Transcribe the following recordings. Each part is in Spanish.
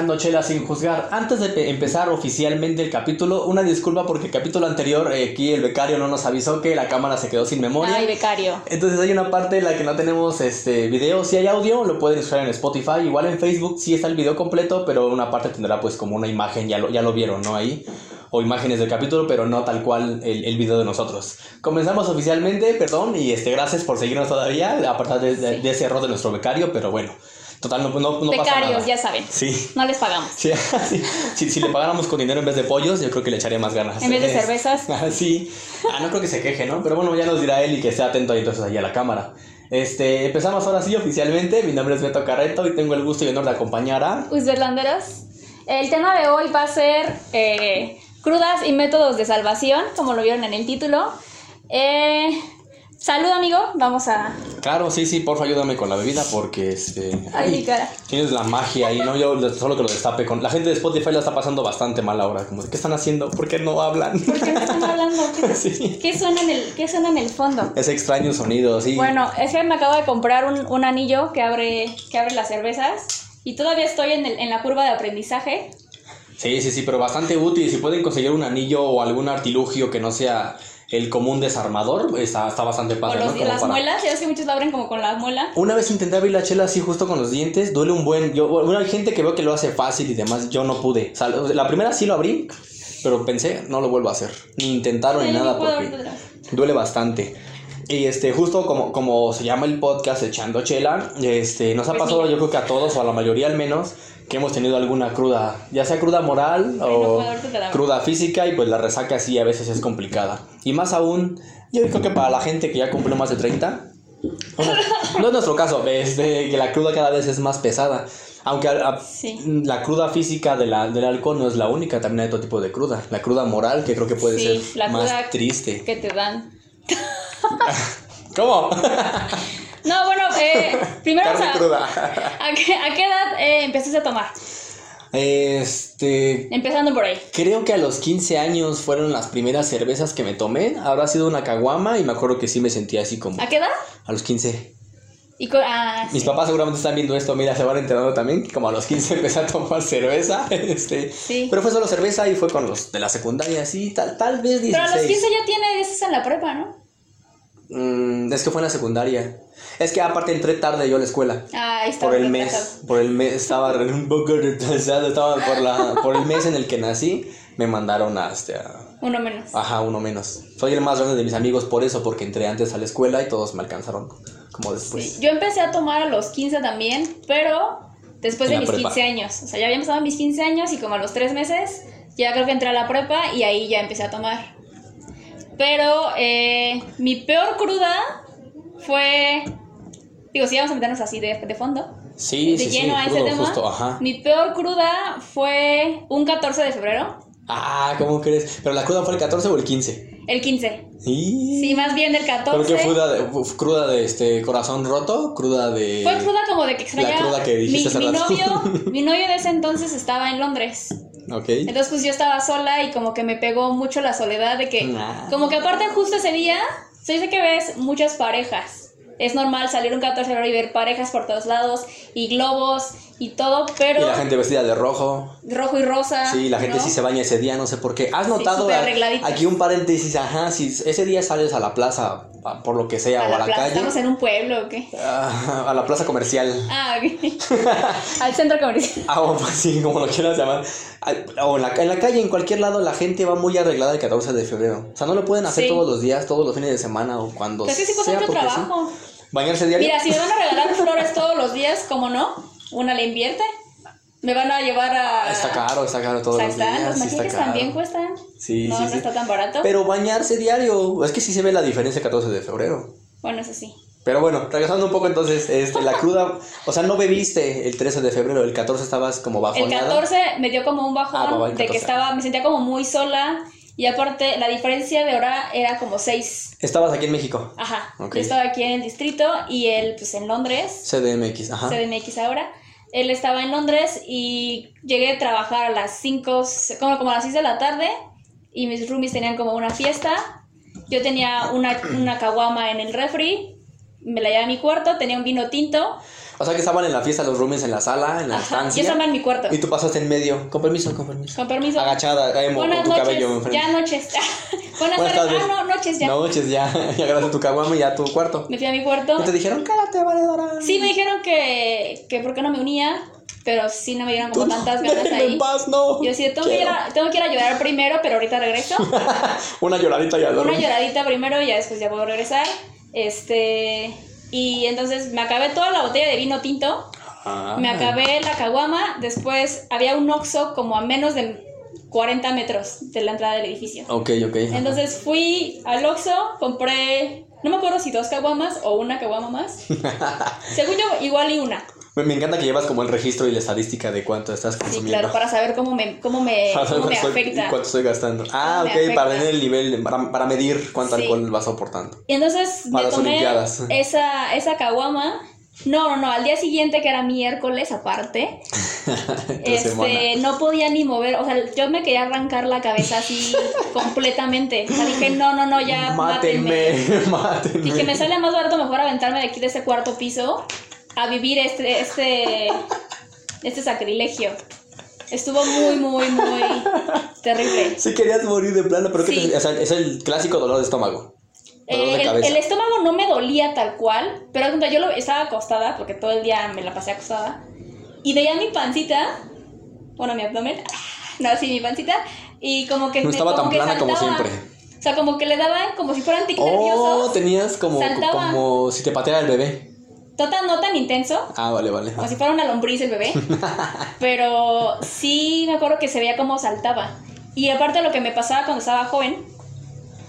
Echando Chela sin juzgar. Antes de pe- empezar oficialmente el capítulo, una disculpa porque el capítulo anterior eh, aquí el becario no nos avisó que la cámara se quedó sin memoria. Ay, becario. Entonces hay una parte en la que no tenemos este video, si hay audio lo pueden escuchar en Spotify, igual en Facebook sí está el video completo, pero una parte tendrá pues como una imagen, ya lo, ya lo vieron, ¿no? Ahí, o imágenes del capítulo, pero no tal cual el, el video de nosotros. Comenzamos oficialmente, perdón, y este gracias por seguirnos todavía, a partir de, de- de ese error de nuestro becario, pero bueno, total, no, no, no pasa nada. ya saben. Sí. No les pagamos. Sí, sí. Si, si le pagáramos con dinero en vez de pollos, yo creo que le echaría más ganas. En vez de cervezas. Ah, sí. Ah, no creo que se queje, ¿no? Pero bueno, ya nos dirá él y que esté atento ahí entonces ahí a la cámara. Este, empezamos ahora sí oficialmente. Mi nombre es Beto Carreto y tengo el gusto y honor de acompañar a... Usberlanderos. El tema de hoy va a ser eh, crudas y métodos de salvación, como lo vieron en el título. Eh, salud, amigo. Vamos a. Claro, sí, sí, porfa, ayúdame con la bebida porque este... Ay, mi cara. Tienes la magia ahí, ¿no? Yo solo que lo destape con... La gente de Spotify la está pasando bastante mal ahora. Como, ¿qué están haciendo? ¿Por qué no hablan? ¿Por qué no están hablando? ¿Qué, sí. qué suena, en el, ¿Qué suena en el fondo? Ese extraño sonido, sí. Bueno, es que me acabo de comprar un, un anillo que abre, que abre las cervezas. Y todavía estoy en, el- en la curva de aprendizaje. Sí, sí, sí, pero bastante útil. Si pueden conseguir un anillo o algún artilugio que no sea el común desarmador, está, está bastante O padre, los, ¿no? Las para- muelas, ya ves que muchos lo abren como con la muela. Una vez intenté abrir la chela así justo con los dientes, duele un buen... Yo, bueno, hay gente que veo que lo hace fácil y demás, yo no pude. O sea, la primera sí lo abrí, pero pensé, no lo vuelvo a hacer. Ni intentarlo ni nada porque duele bastante. Y este, justo como, como se llama el podcast Echando Chela, este, nos ha Pues pasado mira. yo creo que a todos, o a la mayoría al menos, que hemos tenido alguna cruda, ya sea cruda moral o cruda física, y pues la resaca sí a veces es complicada. Y más aún, yo creo que para la gente que ya cumple más de 30, bueno, no es nuestro caso, este, que la cruda cada vez es más pesada. Aunque a- a- Sí. la cruda física de la, del alcohol no es la única, también hay otro tipo de cruda. La cruda moral, que creo que puede Sí, ser la más cruda triste. que te dan. ¿Cómo? No, bueno, eh, primero Carne cruda. ¿a qué, a qué edad eh, empezaste a tomar? Este. Empezando por ahí. Creo que a los 15 años fueron las primeras cervezas que me tomé. Habrá sido una caguama y me acuerdo que sí me sentía así como. ¿A qué edad? A los 15. Y ah, Mis sí. papás seguramente están viendo esto, mira, se van enterando también. Como a los 15 empecé a tomar cerveza. Este. Sí. Pero fue solo cerveza y fue con los de la secundaria, sí, tal, tal vez 16. Pero a los 15 ya tienes en la prepa, ¿no? Mm, es que fue en la secundaria. Es que aparte entré tarde yo a la escuela. Ah. Por el mes, por el mes, estaba un poco retrasado, estaba por, la, por el mes en el que nací, me mandaron a, este, Uno menos. ajá, uno menos. Soy el más grande de mis amigos por eso, porque entré antes a la escuela y todos me alcanzaron como después. Sí. Yo empecé a tomar a los 15 también, pero después En de mis prepa. 15 años. O sea, ya había empezado mis 15 años y como a los 3 meses, ya creo que entré a la prepa y ahí ya empecé a tomar. Pero eh, mi peor cruda fue. Digo, si vamos a meternos así de, de fondo. Sí, de sí, sí, lleno a ese tema. justo, ajá. Mi peor cruda fue un 14 de febrero, Ah, ¿cómo crees? ¿Pero la cruda fue el 14 o el 15? el 15. Sí. Sí, más bien el ¿Pero 14. qué cruda de, cruda de este corazón roto? ¿Cruda de...? Fue cruda como de que extrañaba. cruda que dijiste mi, mi novio, mi novio de ese entonces estaba en Londres. Entonces pues yo estaba sola y como que me pegó mucho la soledad de que, Nah. como que aparte justo ese día, se dice que ves muchas parejas. Es normal salir un 14 de febrero y ver parejas por todos lados y globos y todo, Y pero la gente vestida de rojo. rojo y rosa. Sí, la gente ¿no? sí se baña ese día, no sé por qué. ¿Has Sí, notado a- arregladitos. aquí un paréntesis? Ajá, si ese día sales a la plaza, a- por lo que sea, A o a la plaza, calle, estamos en un pueblo o qué. a la plaza comercial, Ah, ok. Al centro comercial. ah, o así como lo quieras llamar, o en la, en la calle, en cualquier lado, la gente va muy arreglada el 14 de febrero. O sea, no lo pueden hacer Sí. todos los días, todos los fines de semana o cuando Pues es que sí cuesta sea, mucho porque sí. trabajo. ¿Bañarse diario? Mira, si me van a regalar flores todos los días, ¿cómo no? Una le invierte. Me van a llevar a... Ah, Está caro, está caro todos O sea, los están, días. los sí está también cuestan. Sí, no, sí, no sí. está tan barato. Pero bañarse diario, es que sí se ve la diferencia el 14 de febrero. Bueno, eso sí. Pero bueno, regresando un poco entonces, este, la cruda, o sea, no bebiste el 13 de febrero, el 14 estabas como El bajoneada. 14 me dio como un bajón Ah, el de que 14. estaba, me sentía como muy sola. Y aparte, la diferencia de hora era como 6. Estabas aquí en México, Ajá. Yo estaba aquí en el distrito y él, pues en Londres, CDMX, ajá. CDMX ahora. Él estaba en Londres y llegué a trabajar a las 5, como, como a las 6 de la tarde. Y mis roomies tenían como una fiesta. Yo tenía una, una caguama en el refri. Me la llevé a mi cuarto, tenía un vino tinto. O sea que estaban en la fiesta los roomies en la sala, en la Ajá, yo estancia. estaba en mi cuarto. Y tú pasaste en medio. Con permiso, con permiso. Con permiso. Agachada, emo, Buenas con tu noches. cabello enfrente. Ya noches. Buenas, Buenas tardes. tardes. Ah, no, noches ya. Noches ya. Ya agarraste tu caguama y ya tu cuarto. Me fui a mi cuarto. Y te dijeron, cállate, valedora. Sí, me dijeron que, que por qué no me unía, pero sí no me dieron como tantas ganas ahí. en paz, no. Yo sí, tengo que, ir a, tengo que ir a llorar primero, pero ahorita regreso. Una lloradita y a Una lloradita primero y ya después ya puedo regresar. Este. Y entonces me acabé toda la botella de vino tinto. Ah. Me acabé la caguama. Después había un oxo como a menos de 40 metros de la entrada del edificio. Ok, ok. Entonces fui al Oxxo, compré, no me acuerdo si dos caguamas o una caguama más. Según yo, igual y una. Me, me encanta que llevas como el registro y la estadística de cuánto estás Sí, consumiendo. claro, para saber cómo me, cómo me, Para cómo me afecta. cuánto estoy gastando. Ah, ok, para tener el nivel, para, para medir cuánto Sí. alcohol vas soportando. Y entonces Para me las tomé Olimpiadas. esa, esa caguama. No, no, no, al día siguiente, que era miércoles aparte, este, no podía ni mover, o sea, yo me quería arrancar la cabeza así completamente. O sea, dije, no, no, no, ya mátenme. Mátenme, mátenme. Dije, me sale más barato mejor aventarme de aquí de ese cuarto piso a vivir este, este, este sacrilegio. Estuvo muy, muy, muy terrible. Si querías morir de plano, pero ¿qué Sí. te- o sea, es el clásico dolor de estómago. Dolor Eh, de el, estómago no me dolía tal cual, pero yo lo, estaba acostada, porque todo el día me la pasé acostada, y veía mi pancita, bueno, mi abdomen, no, sí, mi pancita, y como que... No me- estaba tan como que plana como siempre. O sea, como que le daban como si fueran tic Oh, nerviosos. tenías como, Saltaba. como si te pateara el bebé. Total, no tan intenso, Ah, vale, vale. como si fuera una lombriz el bebé. Pero sí me acuerdo que se veía como saltaba. Y aparte lo que me pasaba cuando estaba joven,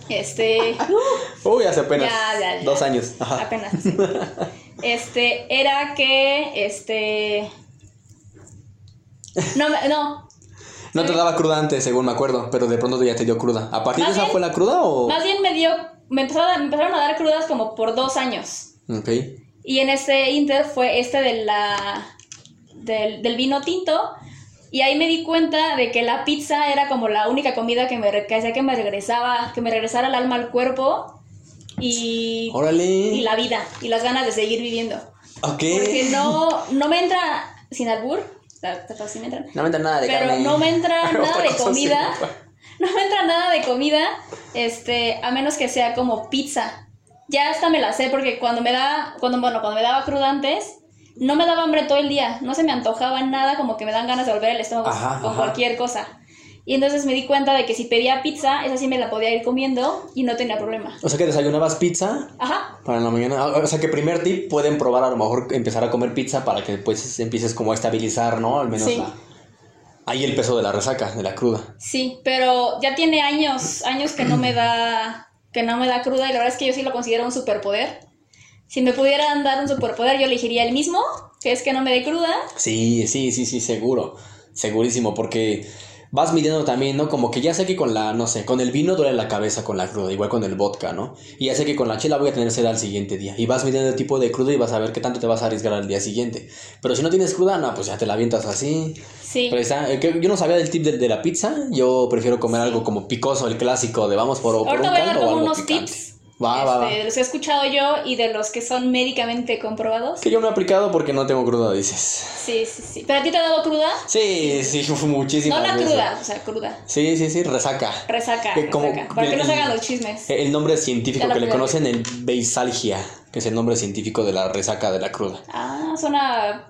este, Uy, hace apenas Ya, ya, ya. dos años. Ajá. apenas, sí. este, era que, este, no, no, No te daba cruda antes, según me acuerdo, pero de pronto ya te dio cruda. ¿A partir Más de esa bien- fue la cruda o...? más bien me dio, me empezaron, a- me empezaron a dar crudas como por dos años. Ok. Y en ese inter fue este de la, del, del vino tinto. Y ahí me di cuenta de que la pizza era como la única comida que me que hacía que me regresaba, que me regresara el alma al cuerpo y, Órale. y la vida y las ganas de seguir viviendo. Porque no, no me entra sin albur, sí me entran, No me entra nada de pero carne. no me entra nada de comida. sí. No me entra nada de comida, este, a menos que sea como pizza. Ya hasta me la sé porque cuando me da, cuando bueno, cuando me daba cruda antes, no me daba hambre todo el día, no se me antojaba nada, como que me dan ganas de volver el estómago Ajá, con ajá. cualquier cosa. Y entonces me di cuenta de que si pedía pizza, esa sí me la podía ir comiendo y no tenía problema. O sea que desayunabas pizza Ajá, para la mañana. O sea que primer tip pueden probar a lo mejor empezar a comer pizza para que pues empieces como a estabilizar, ¿no? Al menos Sí. la- ahí el peso de la resaca, de la cruda. sí, pero ya tiene años, años que no me da, que no me da cruda y la verdad es que yo sí lo considero un superpoder. Si me pudieran dar un superpoder, yo elegiría el mismo, que es que no me dé cruda. Sí, sí, sí, sí, seguro. Segurísimo, porque vas midiendo también, ¿no? Como que ya sé que con la, no sé, con el vino duele la cabeza con la cruda, igual con el vodka, ¿no? Y ya sé que con la chela voy a tener sed al siguiente día. Y vas midiendo el tipo de cruda y vas a ver qué tanto te vas a arriesgar al día siguiente. Pero si no tienes cruda, no, pues ya te la avientas así. Sí. Pero está, eh, yo no sabía del tip de, de la pizza. Yo prefiero comer algo como picoso, el clásico de vamos por, por Ahorita un voy a dar como unos picante. tips Va, va, este, los he escuchado yo y de los que son médicamente comprobados. Que yo no he aplicado porque no tengo cruda, dices. Sí, sí, sí. ¿Pero a ti te ha dado cruda? Sí, sí, muchísimas No la veces. cruda, o sea, cruda. Sí, sí, sí, resaca. Resaca, Que como- resaca. Para que no se hagan los chismes. El nombre científico que le conocen, el beisalgia, que es el nombre científico de la resaca de la cruda. Ah, suena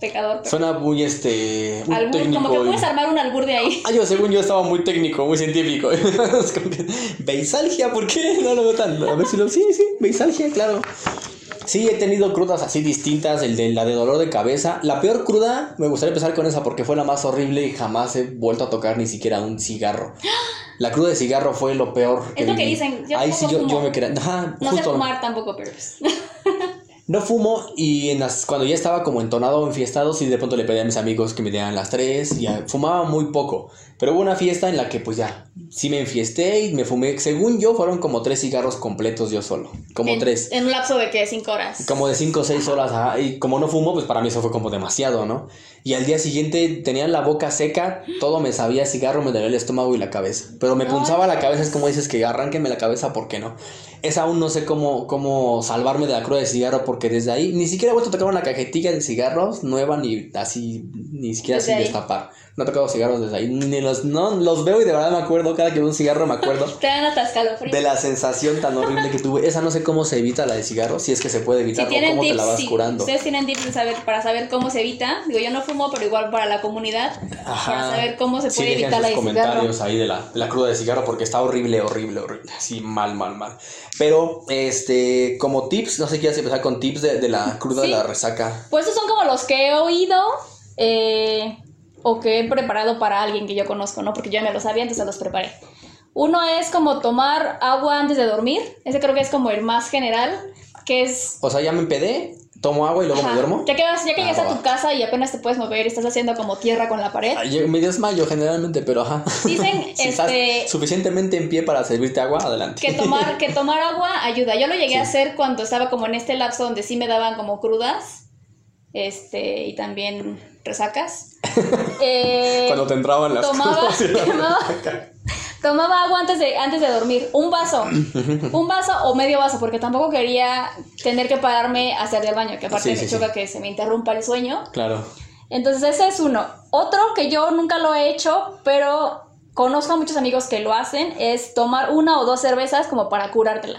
pecador. pero- Suena muy, este, muy Albur, técnico. como que y- puedes armar un albur de ahí. Ah, yo según yo estaba muy técnico, muy científico. Que, beisalgia, ¿por qué? No lo veo tan. A ver si lo. Sí, sí, beisalgia, claro. Sí, he tenido crudas así distintas, el de la de dolor de cabeza. La peor cruda, me gustaría empezar con esa porque fue la más horrible y jamás he vuelto a tocar ni siquiera un cigarro. La cruda de cigarro fue lo peor. Es lo que viví. dicen, yo Ahí sí yo, yo me quería. Ajá, No sé justo. fumar tampoco, pero pues. No fumo y en las, cuando ya estaba como entonado o enfiestado, sí de pronto le pedí a mis amigos que me dieran las tres y fumaba muy poco. Pero hubo una fiesta en la que pues ya, sí me enfiesté y me fumé, según yo, fueron como tres cigarros completos yo solo. Como en, tres. En un lapso de que cinco horas. Como de cinco o seis horas. ajá, Y como no fumo, pues para mí eso fue como demasiado, ¿no? Y al día siguiente tenía la boca seca, todo me sabía cigarro, me dolía el estómago y la cabeza. Pero me punzaba la cabeza, es como dices que arránquenme la cabeza, ¿por qué no? Es aún no sé cómo, cómo salvarme de la cruda de cigarro, porque desde ahí ni siquiera he vuelto a tocar una cajetilla de cigarros nueva, ni así, ni siquiera Desde sin ahí. destapar. No he tocado cigarros desde ahí, ni los, no, los veo y de verdad me acuerdo, cada que veo un cigarro me acuerdo. De la sensación tan horrible que tuve. Esa no sé cómo se evita la de cigarro, si es que se puede Si evitar o tienen cómo te la vas sí, curando. ustedes tienen tips saber, para saber cómo se evita. Digo, yo no fumo, pero igual para la comunidad. Para saber cómo se puede evitar la de cigarro. comentarios ahí de la, cruda de cigarro porque está horrible, horrible, horrible. Así mal, mal, mal. Pero, este, como tips, no sé, quieres empezar con tips de, de la cruda Sí. de la resaca. Pues estos son como los que he oído eh, o que he preparado para alguien que yo conozco, ¿no? Porque yo ya me los sabía, entonces los preparé. Uno es como tomar agua antes de dormir. Ese creo que es como el más general, que es... O sea, ya me empedé, tomo agua y luego ajá, me duermo. Ya que, vas, ya que Ah, llegas a va. tu casa y apenas te puedes mover y estás haciendo como tierra con la pared. Yo me desmayo generalmente, pero ajá. Dicen, si estás este- suficientemente en pie para servirte agua, adelante. Que tomar, que tomar agua ayuda. Yo lo llegué a hacer cuando estaba como en este lapso donde sí me daban como crudas. Este, y también resacas. Eh, Cuando te entraban las tomaba, tomaba, tomaba agua antes de, antes de dormir. Un vaso. Un vaso o medio vaso, porque tampoco quería tener que pararme a hacer del baño, que aparte Sí, me sí, choca que se me interrumpa el sueño. Claro. Entonces ese es uno. Otro que yo nunca lo he hecho, pero conozco a muchos amigos que lo hacen, es tomar una o dos cervezas como para curártela.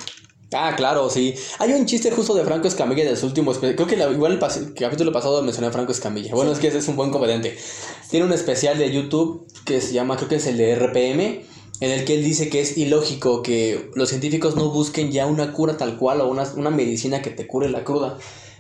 Ah, claro, sí. Hay un chiste justo de Franco Escamilla de su último Creo que la- igual el, pas- el capítulo pasado mencioné a Franco Escamilla. Bueno, es que ese es un buen comediante. Tiene un especial de YouTube que se llama, creo que es el de RPM, en el que él dice que es ilógico que los científicos no busquen ya una cura tal cual o una, una medicina que te cure la cruda.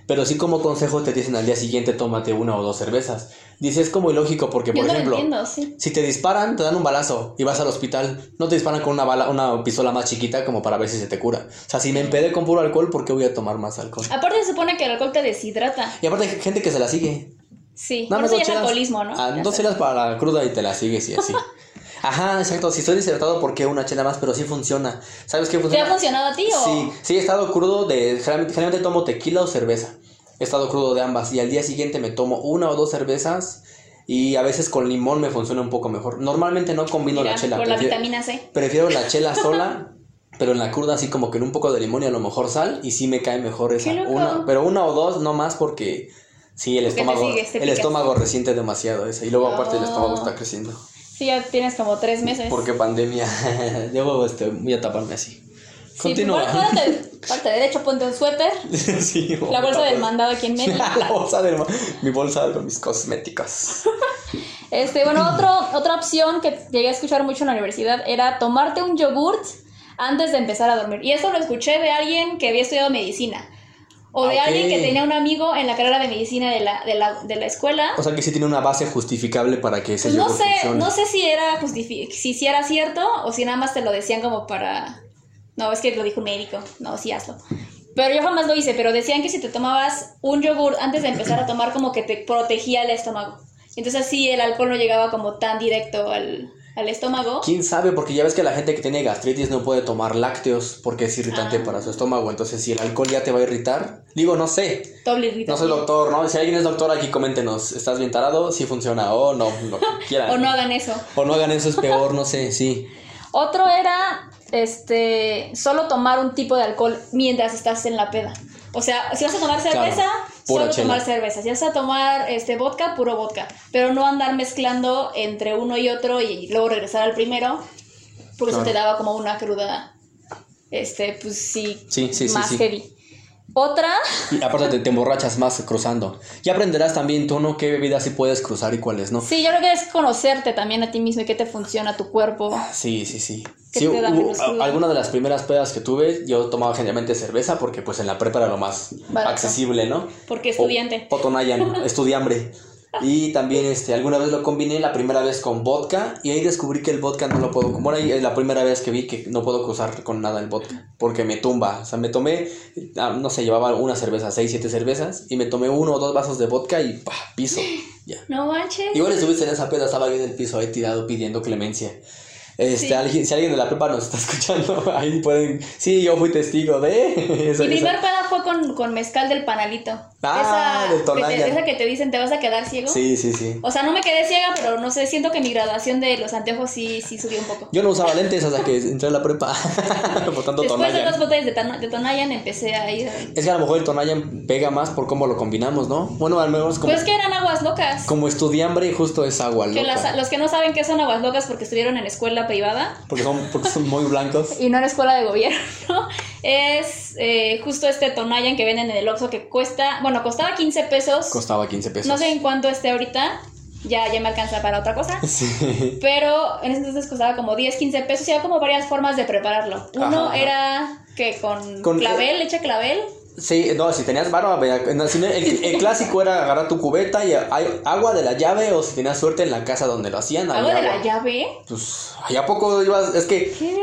Pero sí como consejo te dicen al día siguiente tómate una o dos cervezas. Dice, es como ilógico porque, Yo por no ejemplo... lo entiendo, sí. Si te disparan, te dan un balazo y vas al hospital. No te disparan con una bala, una pistola más chiquita como para ver si se te cura. O sea, si me empedé con puro alcohol, ¿por qué voy a tomar más alcohol? Aparte se supone que el alcohol te deshidrata. Y aparte hay gente que se la sigue. Sí, Nada por eso ya es alcoholismo, ¿no? Ah, Ya dos para la cruda y te la sigues y así. Ajá, exacto. Si estoy deshidratado, ¿por qué una chela más? Pero sí funciona. ¿Sabes qué ¿Te funciona? ha funcionado a ti o...? Sí, sí, he estado crudo de. Generalmente, generalmente tomo tequila o cerveza. He estado crudo de ambas. Y al día siguiente me tomo una o dos cervezas. Y a veces con limón me funciona un poco mejor. Normalmente no combino Mira, la chela. por la prefiero- vitamina C. Prefiero la chela sola, pero en la cruda así como que en un poco de limón y a lo mejor sal y sí me cae mejor esa. Qué loco. Una, pero una o dos, no más porque sí el Porque te estómago te el estómago resiente demasiado esa y luego aparte el estómago Oh. está creciendo. Sí, ya tienes como tres meses. Porque pandemia. Yo este, voy a taparme así. Sí, Continúa. pues, párate, párate derecho, ponte un suéter. Sí, La bolsa del mandado aquí en medio. la bolsa del mi bolsa con mis cosméticos. Este, bueno, otro, otra opción que llegué a escuchar mucho en la universidad era tomarte un yogurt antes de empezar a dormir. Y esto lo escuché de alguien que había estudiado medicina. O de Ah, ok. alguien que tenía un amigo en la carrera de medicina de la, de la, de la escuela. O sea que sí tiene una base justificable para que ese no sé, funcione. no sé si era si sí era cierto o si nada más te lo decían como para no, es que lo dijo un médico. No, sí hazlo. Pero yo jamás lo hice, pero decían que si te tomabas un yogur antes de empezar a tomar como que te protegía el estómago. Entonces así el alcohol no llegaba como tan directo al, al estómago. ¿Quién sabe? Porque ya ves que la gente que tiene gastritis no puede tomar lácteos porque es irritante Ah. para su estómago. Entonces, si el alcohol ya te va a irritar, digo, no sé. Doble No soy doctor, ¿no? Si alguien es doctor, aquí coméntenos. ¿Estás bien tarado? Si funciona o no, lo que quieran. O no hagan eso. O no hagan eso, es peor, no sé, sí. Otro era este solo tomar un tipo de alcohol mientras estás en la peda. O sea, si vas a tomar cerveza, solo chela. tomar cerveza. Si vas a tomar este vodka, puro vodka. Pero no andar mezclando entre uno y otro y luego regresar al primero. Porque eso te daba como una cruda. Este, pues sí, Sí, sí, sí, más sí. heavy. Otra, Y aparte te, te emborrachas más cruzando. Ya aprenderás también tú, ¿no? ¿Qué bebidas sí puedes cruzar y cuáles no? sí, yo creo que es conocerte también a ti mismo y qué te funciona tu cuerpo. Sí, sí, sí. ¿Qué Sí, hubo- alguna de las primeras pedas que tuve, yo tomaba generalmente cerveza porque pues en la prepa era lo más Barato. accesible, ¿no? Porque estudiante. O, o Tonayan, estudiambre. Y también este, alguna vez lo combiné la primera vez con vodka y ahí descubrí que el vodka no lo puedo... Bueno, ahí es la primera vez que vi que no puedo cruzar con nada el vodka porque me tumba. O sea, me tomé, ah, no sé, llevaba una cerveza, seis, siete cervezas y me tomé uno o dos vasos de vodka y piso. Ya. No manches. Igual estuviste en esa peda, estaba ahí en el piso ahí tirado pidiendo clemencia. Este, Sí. alguien, si alguien de la prepa nos está escuchando, ahí pueden. Sí, yo fui testigo de. Mi primer peda fue con, con mezcal del panalito. Ah, esa, del que te, esa que te dicen te vas a quedar ciego. Sí, sí, sí. O sea, no me quedé ciega, pero no sé, siento que mi graduación de los anteojos sí, sí subió un poco. Yo no usaba lentes hasta que entré a la prepa. por tanto, Después de Tonayan. dos botellas de, Tana- de Tonayan empecé a ir. Es que a lo mejor el Tonayan pega más por cómo lo combinamos, ¿no? Bueno, al menos como, Pues que eran aguas locas. como estudiambre, justo es agua Que loca. las- los que no saben qué son aguas locas porque estuvieron en escuela privada Porque, son, porque son muy blancos. y no en escuela de gobierno, es eh, justo este Tonayan que venden en el Oxxo que cuesta, bueno, costaba 15 pesos. Costaba 15 pesos. No sé en cuánto esté ahorita, ya, ya me alcanza para otra cosa. Sí. Pero en ese entonces costaba como 10, 15 pesos y había como varias formas de prepararlo. Uno Ajá, era que con, Con- clavel, leche clavel. Sí, no, si tenías no, el, el clásico era agarrar tu cubeta y hay agua de la llave o si tenías suerte en la casa donde lo hacían. Había de la agua. llave. Pues, allá poco ibas, es que ¿Qué?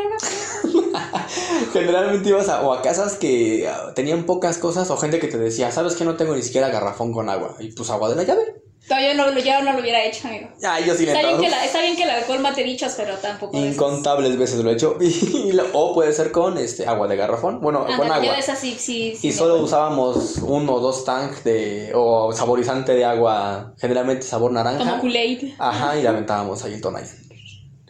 generalmente ibas a, o a casas que ah, tenían pocas cosas o gente que te decía, ¿sabes que no tengo ni siquiera garrafón con agua? Y pues agua de la llave. Yo no, lo- yo no lo hubiera hecho, amigo. Ay, yo sí le he Está bien, que la- está bien que el alcohol mate bichos, pero tampoco. incontables veces lo he hecho. Y lo- o puede ser con este agua de garrafón, bueno, Ándale, con agua. de esas sí, sí, sí Y solo acuerdo. usábamos uno o dos tanks de o saborizante de agua, generalmente sabor naranja. Como Kool-Aid. Ajá, y le aventábamos ahí el Tonayan.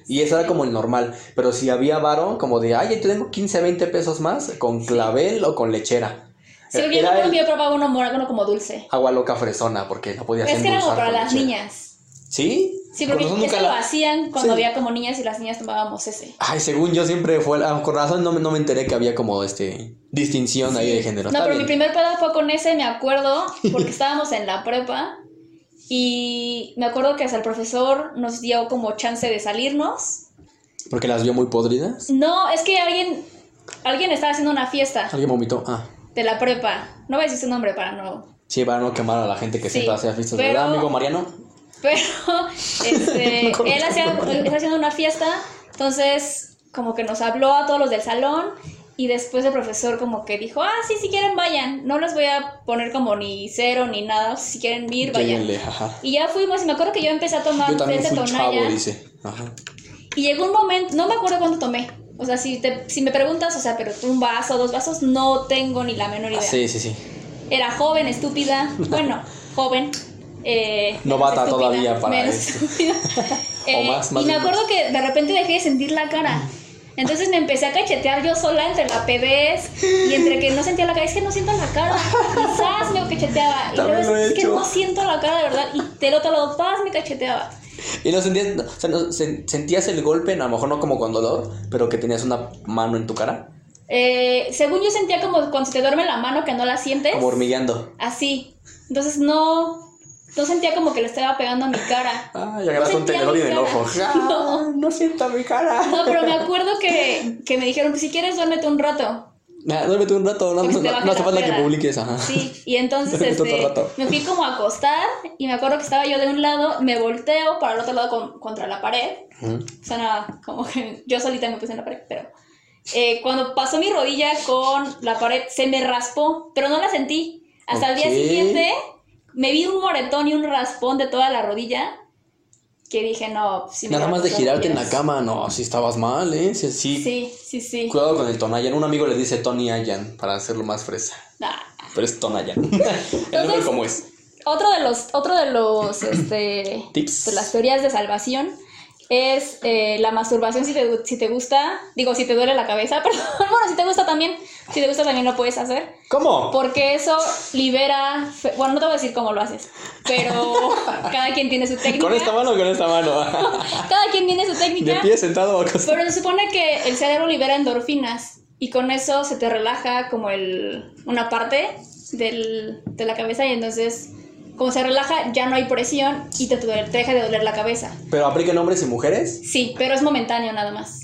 Y eso era como el normal. Pero si había varo, como de, ay, yo tengo 15, 20 pesos más, con clavel o con lechera. Sí, yo acuerdo el yo probaba uno morado, como dulce. agua loca fresona, porque no podía Es que era como para las lechera. niñas. ¿Sí? Sí, porque eso nunca lo la- hacían cuando Sí. había como niñas y las niñas tomábamos ese. Ay, según yo siempre fue, ah, con razón no, me- no me enteré que había como este distinción ahí de género. No, Está pero mi primer peda fue con ese, me acuerdo, porque estábamos en la prepa y me acuerdo que hasta el profesor nos dio como chance de salirnos. Porque las vio muy podridas. No, es que alguien, alguien estaba haciendo una fiesta Alguien vomitó. Ah, de la prepa. No voy a decir su nombre para no... sí, para no quemar a la gente que Sí, siempre hacía fiestas. pero- ¿Verdad, amigo Mariano? Pero este, No él hacía, estaba haciendo una fiesta, entonces como que nos habló a todos los del salón y después el profesor como que dijo, ah, sí, si quieren vayan, no les voy a poner como ni cero ni nada, si quieren ir, vayan. Ajá. Y ya fuimos y me acuerdo que yo empecé a tomar Yo también fui chavo, tonalla dice. Ajá. y llegó un momento, no me acuerdo cuánto tomé. O sea, si, te, si me preguntas, o sea, pero un vaso, dos vasos, no tengo ni la menor idea. Ah, sí, sí, sí. Era joven, estúpida. Bueno, joven. Eh, Novata estúpida, todavía para menos esto. estúpida. Eh, más- más y me acuerdo que de repente dejé de sentir la cara. Entonces me empecé a cachetear yo sola entre la pedez y entre que no sentía la cara. Es que no siento la cara. Quizás me cacheteaba. Y También luego he es que no siento la cara de verdad. Y del otro lado, paz, me cacheteaba. Y no sentías, o sea, no, sen- sentías el golpe, a lo mejor no como con dolor, pero que tenías una mano en tu cara, Eh, según yo sentía como cuando se te duerme la mano que no la sientes. como hormigueando. Así. Entonces no. No sentía como que le estaba pegando a mi cara. Ay, agarraste un sentía tenedor y mi en el cara. ojo. Ah, no siento mi cara. No, pero me acuerdo que, que me dijeron, si quieres duérmete un rato. Nah, duérmete un rato, no, no, no, no hace falta que publiques, ajá. Sí, y entonces este, me fui como a acostar y me acuerdo que estaba yo de un lado, me volteo para el otro lado con- contra la pared. Ujú. O sea, nada, como que yo solita me puse en la pared, pero eh, cuando pasó mi rodilla con la pared se me raspó, pero no la sentí. Hasta el día siguiente me vi un moretón y un raspón de toda la rodilla que dije, no, sí me Nada más de girarte en la cama, no, si estabas mal, ¿eh? Sí, sí. Sí, sí, sí. Cuidado con el Tonayan. Un amigo le dice Tony Ayan para hacerlo más fresa. Ah. Pero es Tonayan. el nombre como es. Otro de los, otro de los, este, Tips. de las teorías de salvación es eh, la masturbación si te, si te gusta, digo, si te duele la cabeza, perdón, bueno, si te gusta también, si te gusta también lo puedes hacer, ¿Cómo? porque eso libera, bueno, no te voy a decir cómo lo haces, pero cada quien tiene su técnica, ¿Con esta mano o con esta mano? cada quien tiene su ¿De técnica, pie sentado o acostado? pero se supone que el cerebro libera endorfinas y con eso se te relaja como el, una parte del, de la cabeza y entonces como se relaja ya no hay presión y te, te deja de doler la cabeza. ¿Pero aplica en hombres y mujeres? Sí, pero es momentáneo nada más.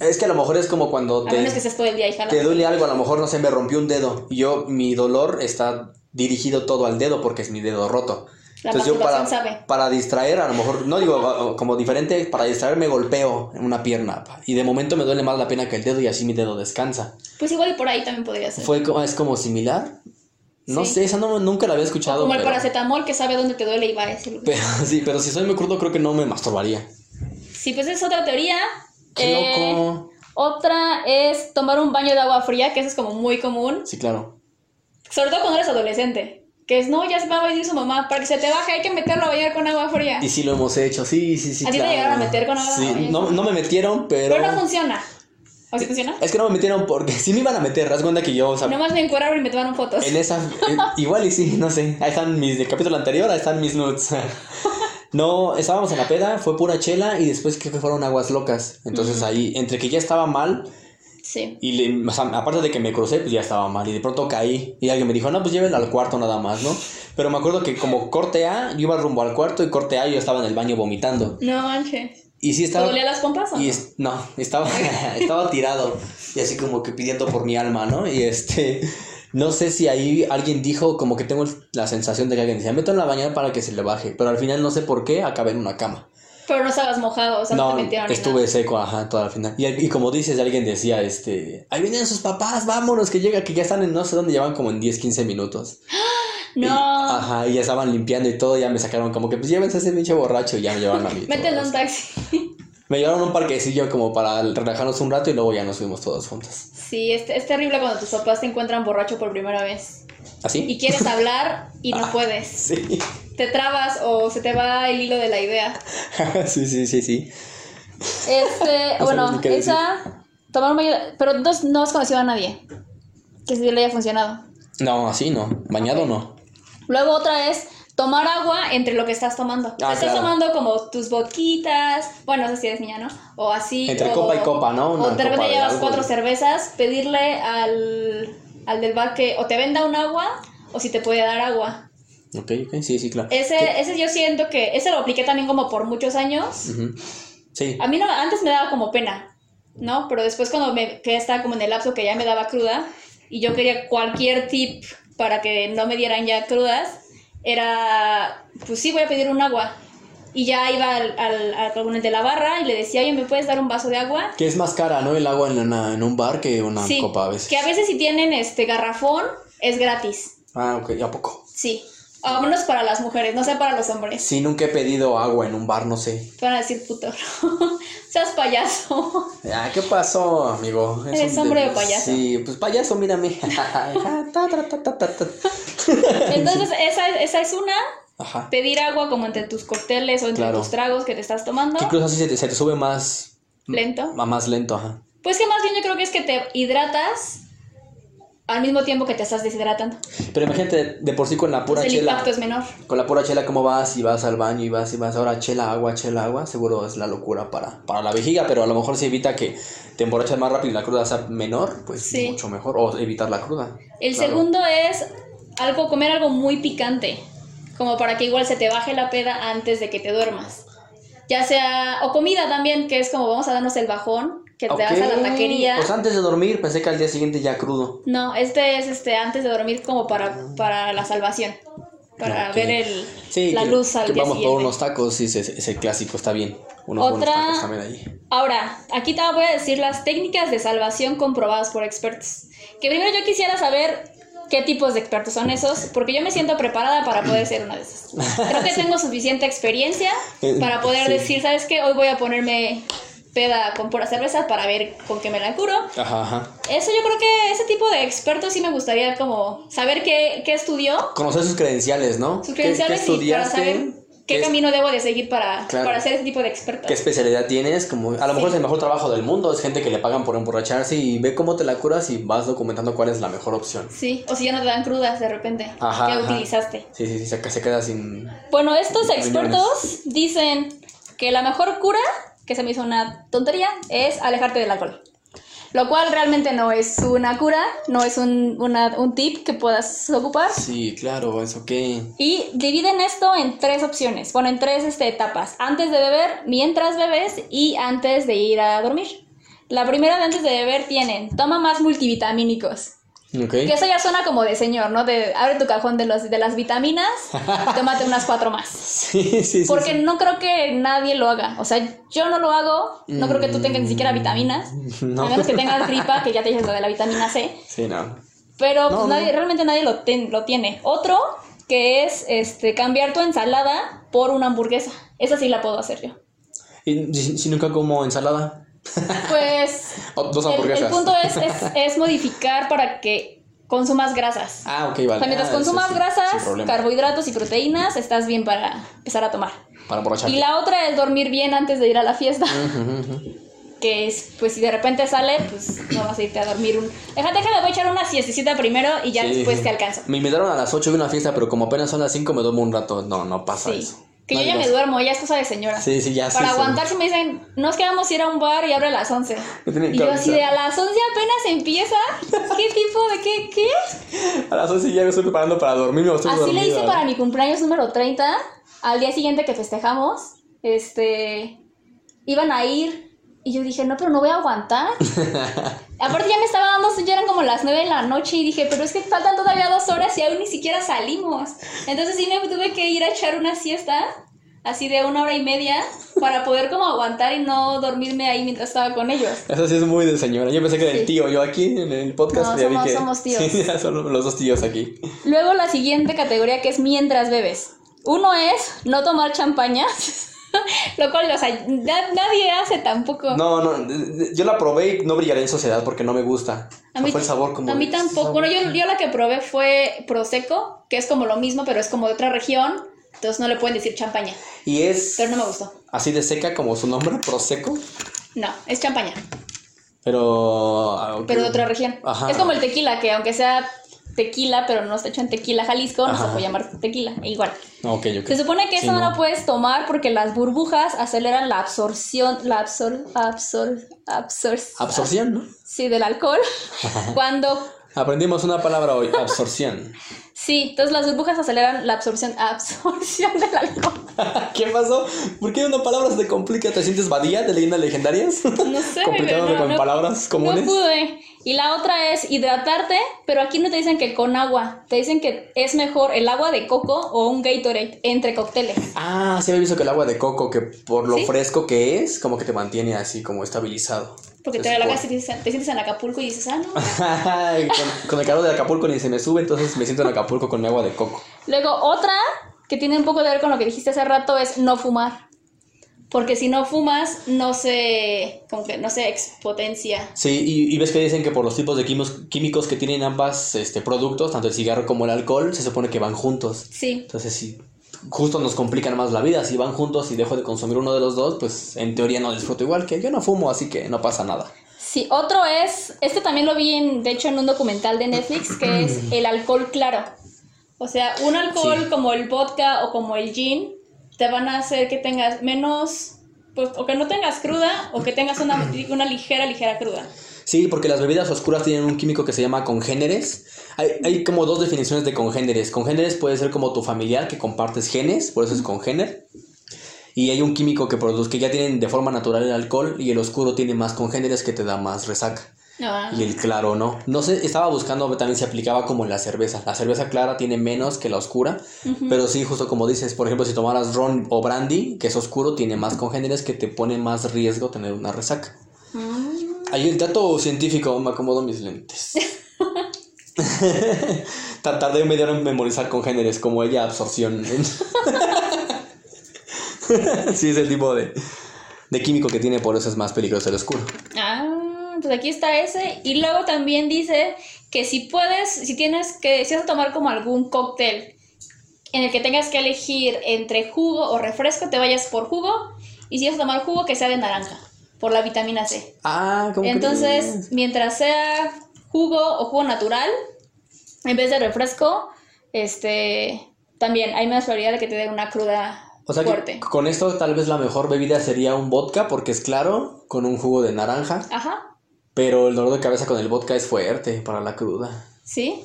Es que a lo mejor es como cuando A te, menos que estés todo el día ahí te duele algo, a lo mejor no sé, me rompió un dedo. Y yo, mi dolor está dirigido todo al dedo porque es mi dedo roto. La Entonces yo para, sabe. para distraer, a lo mejor, no digo como diferente, para distraer me golpeo en una pierna. Y de momento me duele más la pena que el dedo y así mi dedo descansa. Pues igual y por ahí también podría ser. Fue es como similar. No Sí. sé, esa no, nunca la había escuchado. Como el paracetamol que sabe dónde te duele y va a ese lugar. pero sí, pero si soy muy crudo, creo que no me masturbaría. Sí, pues es otra teoría. Qué Eh, loco. Otra es tomar un baño de agua fría, que eso es como muy común. Sí, claro. Sobre todo cuando eres adolescente. Que es, no, ya se va a venir su mamá. Para que se te baje hay que meterlo a bañar con agua fría. Y sí lo hemos hecho, sí, sí, sí. ¿A ti te claro. llegaron a meter con agua? Sí, no, no me metieron, pero. Pero no funciona. ¿O sí funciona? Es que no me metieron porque sí me iban a meter. Haz cuenta que yo, o sea, Nomás me encueraron y me tomaron fotos. en esa. en- igual y sí, no sé. Ahí están mis. Del capítulo anterior, ahí están mis nudes. No, estábamos en la peda, fue pura chela y después creo que fueron aguas locas. Entonces ahí, entre que ya estaba mal Sí. y le- o sea, aparte de que me crucé, pues ya estaba mal. Y de pronto caí y alguien me dijo, no, pues llévenlo al cuarto nada más, ¿no? Pero me acuerdo que como corte A, yo iba rumbo al cuarto y corte A yo estaba en el baño vomitando. No manches. Y sí ¿Te estaba... dolía las pompas o no? Y es- no, estaba, estaba tirado y así como que pidiendo por mi alma, ¿no? Y este, no sé si ahí alguien dijo, como que tengo la sensación de que alguien decía, meto en la bañera para que se le baje, pero al final no sé por qué acabé en una cama. Pero no estabas mojado, o sea, no, No, te metieron estuve seco, ajá, toda la final. Y, y como dices, alguien decía, este, ahí vienen sus papás, vámonos, que llega, que ya están en no sé dónde, llevan como en 10, 15 minutos. No. ajá, y ya estaban limpiando y todo, ya me sacaron como que, pues llévense a ese pinche borracho y ya me llevaron a mí. Mételo en un taxi. Me llevaron a un parquecillo como para relajarnos un rato y luego ya nos fuimos todos juntos. Sí, es, es terrible cuando tus papás te encuentran borracho por primera vez. ¿Así? Y quieres hablar y no puedes. Sí. Te trabas o se te va el hilo de la idea. sí, sí, sí, sí. Este, No bueno, esa. Tomar baño. Pero no, no has conocido a nadie que sí le haya funcionado. No, así no. Bañado no. Luego otra es tomar agua entre lo que estás tomando. Ah, estás claro. tomando como tus boquitas, bueno, no sé si eres niña, ¿no? O así. Entre o- copa y copa, ¿no? Una o de repente llevas algo cuatro cervezas, pedirle al, al del bar que o te venda un agua o si te puede dar agua. Ok, ok, sí, sí, claro. Ese, ese yo siento que, ese lo apliqué también como por muchos años. Sí. A mí no, antes me daba como pena, ¿no? Pero después cuando me que estaba como en el lapso que ya me daba cruda y yo quería cualquier tip para que no me dieran ya crudas, era, pues sí, voy a pedir un agua. Y ya iba al, al, al de la barra y le decía, oye, ¿me puedes dar un vaso de agua? Que es más cara, ¿no? El agua en, una- en un bar que una sí, copa a veces. que a veces si tienen este garrafón es gratis, Ah, ok, ¿a poco? sí. O menos para las mujeres, no sé para los hombres. Sí, nunca he pedido agua en un bar, no sé. Te van a decir puto. Seas payaso. Ah, ¿qué pasó, amigo? Es Eres un hombre de- o payaso. Sí, pues payaso, mírame. Entonces, esa, esa es una. Ajá. pedir agua como entre tus cócteles o entre Claro. tus tragos que te estás tomando. Que incluso así se te, se te sube más... Lento. Más lento, ajá. Pues que más bien yo creo que es que te hidratas al mismo tiempo que te estás deshidratando. Pero imagínate, de por sí con la pura Entonces el chela... impacto es menor. Con la pura chela, ¿cómo vas? Y vas al baño y vas y vas. Ahora chela, agua, chela, agua. Seguro es la locura para, para la vejiga, pero a lo mejor si evita que te emborrachas más rápido y la cruda sea menor, pues Sí. mucho mejor. O evitar la cruda. El Claro. segundo es algo, comer algo muy picante. Como para que igual se te baje la peda antes de que te duermas. Ya sea, o comida también, que es como vamos a darnos el bajón, que te vas a la taquería. Pues antes de dormir, pensé que al día siguiente ya crudo. No, este es este antes de dormir como para, para la salvación. Para ver el, Sí, la que- luz al que día vamos siguiente. por unos tacos, sí, ese, ese clásico está bien. Unos Otra- tacos también ahí. Ahora, aquí te voy a decir las técnicas de salvación comprobadas por expertos. Que primero yo quisiera saber qué tipos de expertos son esos, porque yo me siento preparada para poder ser una de esas. Creo que tengo suficiente experiencia para poder Sí. decir, ¿sabes qué? Hoy voy a ponerme peda con pura cerveza para ver con qué me la curo. Ajá, ajá. Eso yo creo que ese tipo de expertos sí me gustaría como saber qué, qué estudió, Conocer sus credenciales, ¿no? sus ¿Qué- credenciales qué y para saber qué ¿Qué es- camino debo de seguir para, Claro. para ser ese tipo de experto. ¿Qué especialidad tienes? Como, a lo mejor Sí. es el mejor trabajo del mundo, es gente que le pagan por emborracharse y ve cómo te la curas y vas documentando cuál es la mejor opción. Sí, o si ya no te dan crudas de repente. Ajá, ¿Qué ajá. utilizaste? Sí, sí, sí, se, se queda sin... Bueno, estos expertos dicen que la mejor cura, que se me hizo una tontería, es alejarte del alcohol. Lo cual realmente no es una cura, no es un, una- un tip que puedas ocupar. Sí, claro, eso qué. Y dividen esto en tres opciones, bueno, en tres este, etapas. Antes de beber, mientras bebes y antes de ir a dormir. La primera de antes de beber tienen, toma más multivitamínicos. Ok. Que eso ya suena como de señor, ¿no? De abre tu cajón de, los, de las vitaminas, tómate unas cuatro más. Sí, sí, sí. Porque sí. no creo que nadie lo haga. O sea, yo no lo hago. No creo que tú tengas ni siquiera vitaminas. No. A menos que tengas gripa, que ya te dices lo de la vitamina C. Sí, no. Pero No, pues no. nadie, realmente nadie lo, ten- lo tiene. Otro que es este cambiar tu ensalada por una hamburguesa. Esa sí la puedo hacer yo. Y si, si nunca como ensalada. Pues O dos el, hamburguesas. el punto es, es, es modificar para que consumas grasas. Ah, ok, O vale. sea, mientras Ah, consumas sí, grasas, carbohidratos y proteínas, estás bien para empezar a tomar. Para emborracharte. Y la otra es dormir bien antes de ir a la fiesta. Que es, pues si de repente sale, pues no vas a irte a dormir un... Déjate, déjame, voy a echar una siestecita primero y ya Sí, después sí. te alcanzo. Me invitaron a las 8 de una fiesta, pero como apenas son las 5 me duermo un rato. No, no pasa eso. Que yo Nadie ya me duermo, ya es cosa de señora. Sí, sí, ya sí, Para sí. aguantar si me dicen, nos quedamos a ir a un bar y abre a las 11. Me tienen Y yo así de a las 11 apenas empieza. ¿Qué tipo de qué? ¿Qué? A las 11 ya me estoy preparando para dormirme o estoy Así le dormida. hice para mi cumpleaños número 30. Al día siguiente que festejamos, este. Iban a ir. Y yo dije, no, pero no voy a aguantar. Aparte, ya me estaba dando, ya eran como las 9 de la noche. Y dije, pero es que faltan todavía dos horas y aún ni siquiera salimos. Entonces, sí me tuve que ir a echar una siesta. Así de una hora y media. Para poder como aguantar y no dormirme ahí mientras estaba con ellos. Eso sí es muy de señora. Yo pensé que era el Sí. tío. Yo aquí en el podcast No, ya vi somos- que. somos tíos. Sí, ya son los dos tíos aquí. Luego la siguiente categoría que es mientras bebes. Uno es no tomar champaña, lo cual, o sea, na- nadie hace tampoco. No, no. Yo la probé y no brillaré en sociedad porque no me gusta. a O mí, sea, fue el sabor como. a mí de- tampoco. Bueno, yo, yo la que probé fue Prosecco, que es como lo mismo, pero es como de otra región. Entonces no le pueden decir champaña. Y es Pero no me gustó. así de seca como su nombre, Prosecco. No, es champaña, Pero. ah, pero de otra región. Ajá. Es como el tequila, que aunque sea tequila, pero no está hecho en tequila Jalisco, no se Ajá. puede llamar tequila. Igual. Ok, ok. Se supone que Sí, eso no no. lo puedes tomar porque las burbujas aceleran la absorción, la absor, absor, absor, Absorción, ¿no? sí, del alcohol. Cuando, Aprendimos una palabra hoy, absorción. sí, entonces las burbujas aceleran la absorción, absorción del alcohol. ¿Qué pasó? ¿Por qué una palabra se te complica? ¿Te sientes badía de leyendas legendarias? No sé, Complicándome no, con no- palabras comunes. No pude. Y la otra es hidratarte, pero aquí no te dicen que con agua, te dicen que es mejor el agua de coco o un Gatorade entre cócteles. Ah, sí había visto que el agua de coco, que por lo ¿Sí? fresco que es, como que te mantiene así como estabilizado. Porque te relajas y te, sientes- te sientes en Acapulco y dices, ah, no. Con, con el calor de Acapulco ni se me sube, entonces me siento en Acapulco con mi agua de coco. Luego, otra que tiene un poco que ver con lo que dijiste hace rato es no fumar. Porque si no fumas, no se, como que no se expotencia. Sí, y, y ves que dicen que por los tipos de quimos- químicos que tienen ambas este, productos, tanto el cigarro como el alcohol, se supone que van juntos. Sí. Entonces, si justo nos complican más la vida, si van juntos y dejo de consumir uno de los dos, pues en teoría no disfruto igual, que yo no fumo, así que no pasa nada. Sí, otro es, este también lo vi en, de hecho en un documental de Netflix, que es el alcohol claro. O sea, un alcohol Sí. como el vodka o como el gin te van a hacer que tengas menos, pues, o que no tengas cruda o que tengas una, una ligera, ligera cruda. Sí, porque las bebidas oscuras tienen un químico que se llama congéneres. Hay, hay como dos definiciones de congéneres. Congéneres puede ser como tu familiar que compartes genes, por eso es congéner. Y hay un químico que produce, que ya tienen de forma natural el alcohol y el oscuro tiene más congéneres que te da más resaca. No, Y el claro no. No sé, estaba buscando también se aplicaba como en la cerveza. La cerveza clara tiene menos que la oscura. Pero sí, justo como dices, por ejemplo, si tomaras ron o brandy, que es oscuro, tiene más congéneres que te pone más riesgo tener una resaca. Mm. Ahí el dato científico, me acomodo mis lentes. Ta- Tardé media hora en memorizar congéneres, como ella absorción. sí, es el tipo de, de químico que tiene, por eso es más peligroso el oscuro. Ah, pues aquí está ese. Y luego también dice que si puedes, si tienes que, si vas a tomar como algún cóctel en el que tengas que elegir entre jugo o refresco, te vayas por jugo. Y si vas a tomar jugo, que sea de naranja, por la vitamina C. Ah, ¿cómo Entonces, crees? mientras sea jugo o jugo natural, en vez de refresco, este, también hay más probabilidad de que te dé una cruda O sea fuerte. que con esto tal vez la mejor bebida sería un vodka porque es claro, con un jugo de naranja. Ajá, Pero el dolor de cabeza con el vodka es fuerte para la cruda. ¿sí?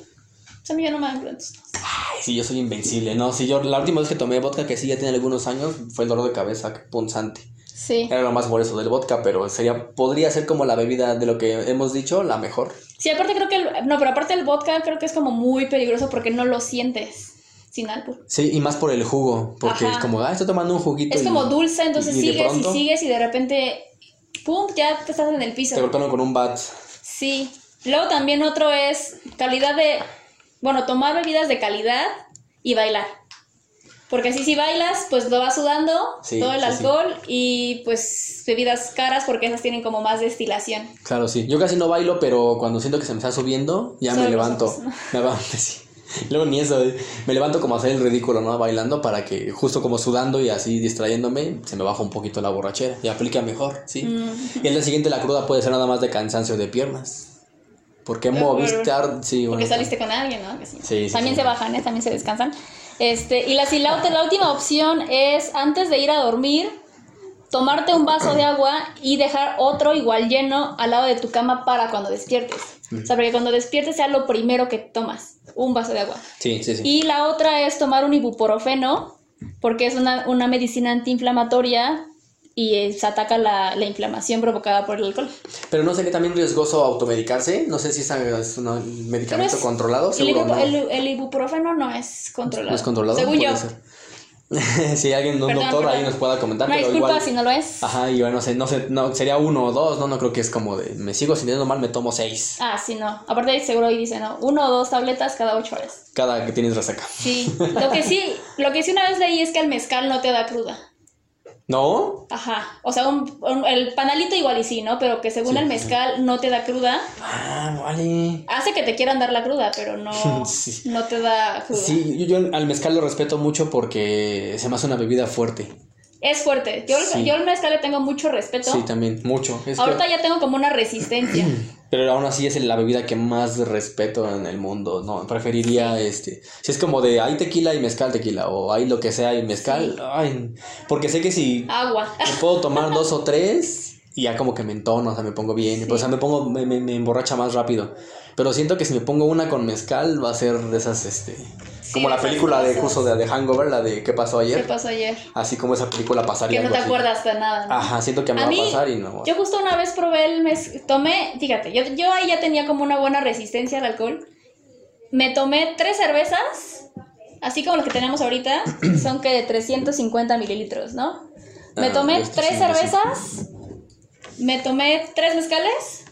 Pues a mí ya no me dan crudas. Ay, sí, yo soy invencible. No, sí, yo la última vez que tomé vodka, que sí ya tiene algunos años, fue el dolor de cabeza punzante. Sí. Era lo más eso del vodka, pero sería, podría ser como la bebida de lo que hemos dicho, la mejor. Sí, aparte creo que el, no, pero aparte el vodka creo que es como muy peligroso porque no lo sientes sin alcohol. Sí, y más por el jugo, porque Ajá. es como, ah, estoy tomando un juguito. Es y como dulce, entonces y sigues pronto y sigues y de repente, ¡pum! ya te estás en el piso. Te golpearon con un bat. Sí. Luego también otro es calidad de, bueno, tomar bebidas de calidad y bailar. Porque así si bailas, pues lo vas sudando, Sí, todo el sí, y pues bebidas caras porque esas tienen como más destilación. Claro, sí. Yo casi no bailo, pero cuando siento que se me está subiendo, ya Solo me levanto. Me levanto, sí. Luego ni eso, eh. me levanto como a hacer el ridículo, ¿no? Bailando para que justo como sudando y así distrayéndome, se me baja un poquito la borrachera y aplica mejor, ¿sí? Mm. Y el día siguiente la cruda puede ser nada más de cansancio de piernas. Porque Pero- Movistar, sí, Porque bueno, saliste con alguien, ¿no? Que sí. Sí, sí, también sí. se bajan, ¿eh? También se descansan. Este, y la, si la, la última opción es antes de ir a dormir, tomarte un vaso de agua y dejar otro igual lleno al lado de tu cama para cuando despiertes. O sea, para que cuando despiertes sea lo primero que tomas, un vaso de agua. Sí, sí, sí. Y la otra es tomar un ibuprofeno, porque es una, una medicina antiinflamatoria y eh, se ataca la, la inflamación provocada por el alcohol. Pero no sería también riesgoso automedicarse. No sé si es un medicamento es- controlado. El, Seguro ibu- no. el- el ibuprofeno no es controlado. ¿No es controlado? Según yo. Ser. si alguien, un Perdón, doctor ahí nos pueda comentar, Una pero disculpa igual. si no lo es. Ajá, y bueno, no sé, no sé, no, sería uno o dos, ¿no? No creo que es como de, me sigo sintiendo mal, me tomo seis. Ah, sí, no. Aparte, seguro ahí dice, ¿no? Uno o dos tabletas cada ocho horas. Cada que tienes resaca. Sí. Lo que sí, lo que sí una vez leí es que el mezcal no te da cruda. ¿No? Ajá. O sea, un- un- el panalito igual y sí, ¿no? Pero que según Sí. el mezcal no te da cruda. Ah, vale. Hace que te quieran dar la cruda, pero no, Sí. no te da cruda. Sí, yo, yo al mezcal lo respeto mucho porque se me hace una bebida fuerte. Es fuerte. Yo, Sí. yo al mezcal le tengo mucho respeto. Sí, también, mucho. Es que- Ahorita ya tengo como una resistencia. Pero aún así es la bebida que más respeto en el mundo, ¿no? Preferiría, este, si es como de hay tequila y mezcal tequila, o hay lo que sea y mezcal, ay, porque sé que si Agua. puedo tomar dos o tres y ya como que me entono, o sea, me pongo bien, o sea, me pongo, me, me, me emborracha más rápido. Pero siento que si me pongo una con mezcal va a ser de esas, este, como de la película de cosas. justo de, de Hangover, la de ¿Qué pasó ¿Qué ayer? pasó ayer? Así como esa película pasaría Que no te así. acuerdas de nada. ¿no? Ajá, siento que me A va mí, a pasar y no. Yo justo una vez probé el mezcal, tomé, fíjate, yo, yo ahí ya tenía como una buena resistencia al alcohol. Me tomé tres cervezas, así como las que tenemos ahorita, son que de 350 mililitros, ¿no? Me Ah, tomé este tres sí, cervezas, me tomé tres mezcales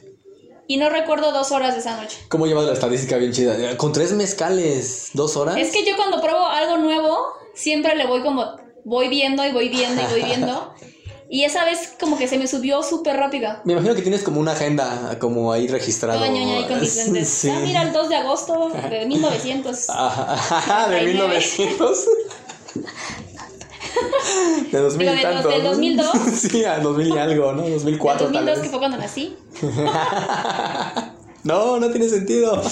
y no recuerdo dos horas de esa noche. ¿Cómo llevas la estadística bien chida? Con tres mezcales, dos horas. Es que yo cuando pruebo algo nuevo, siempre le voy como, voy viendo y voy viendo y voy viendo. Y esa vez como que se me subió súper rápido. Me imagino que tienes como una agenda como ahí registrada. Toda ñoña ahí con mis lentes. Sí. Ah, mira, el 2 de agosto de 1900. Ajá, de 39. 1900. De 2000 Lo de los tantos. del 2002. Sí, a 2000 y algo, ¿no? 2004 Del tal 2002 que fue cuando nací. No, no tiene sentido.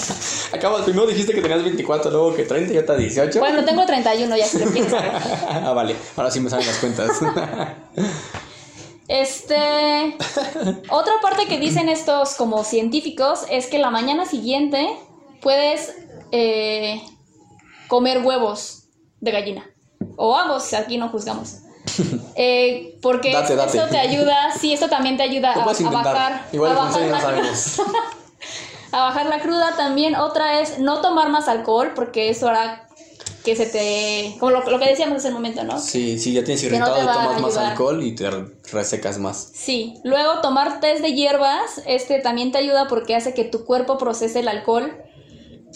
Acabas, primero dijiste que tenías 24, luego que 30 y ahorita 18. Bueno, tengo 31 ya, si lo quieres saber. ah, vale. Ahora sí me salen las cuentas. Este. Otra parte que dicen estos como científicos es que la mañana siguiente puedes eh, comer huevos de gallina. O ambos, aquí no juzgamos. Eh, porque Date, date. esto te ayuda, sí, esto también te ayuda a, bajar, Igual a bajar la- sabemos. a bajar la cruda. También otra es no tomar más alcohol, porque eso hará que se te. Como lo, lo que decíamos hace un momento, ¿no? Sí, sí, ya tienes no irritado y tomas más alcohol y te resecas más. Sí. Luego tomar test de hierbas, este también te ayuda porque hace que tu cuerpo procese el alcohol.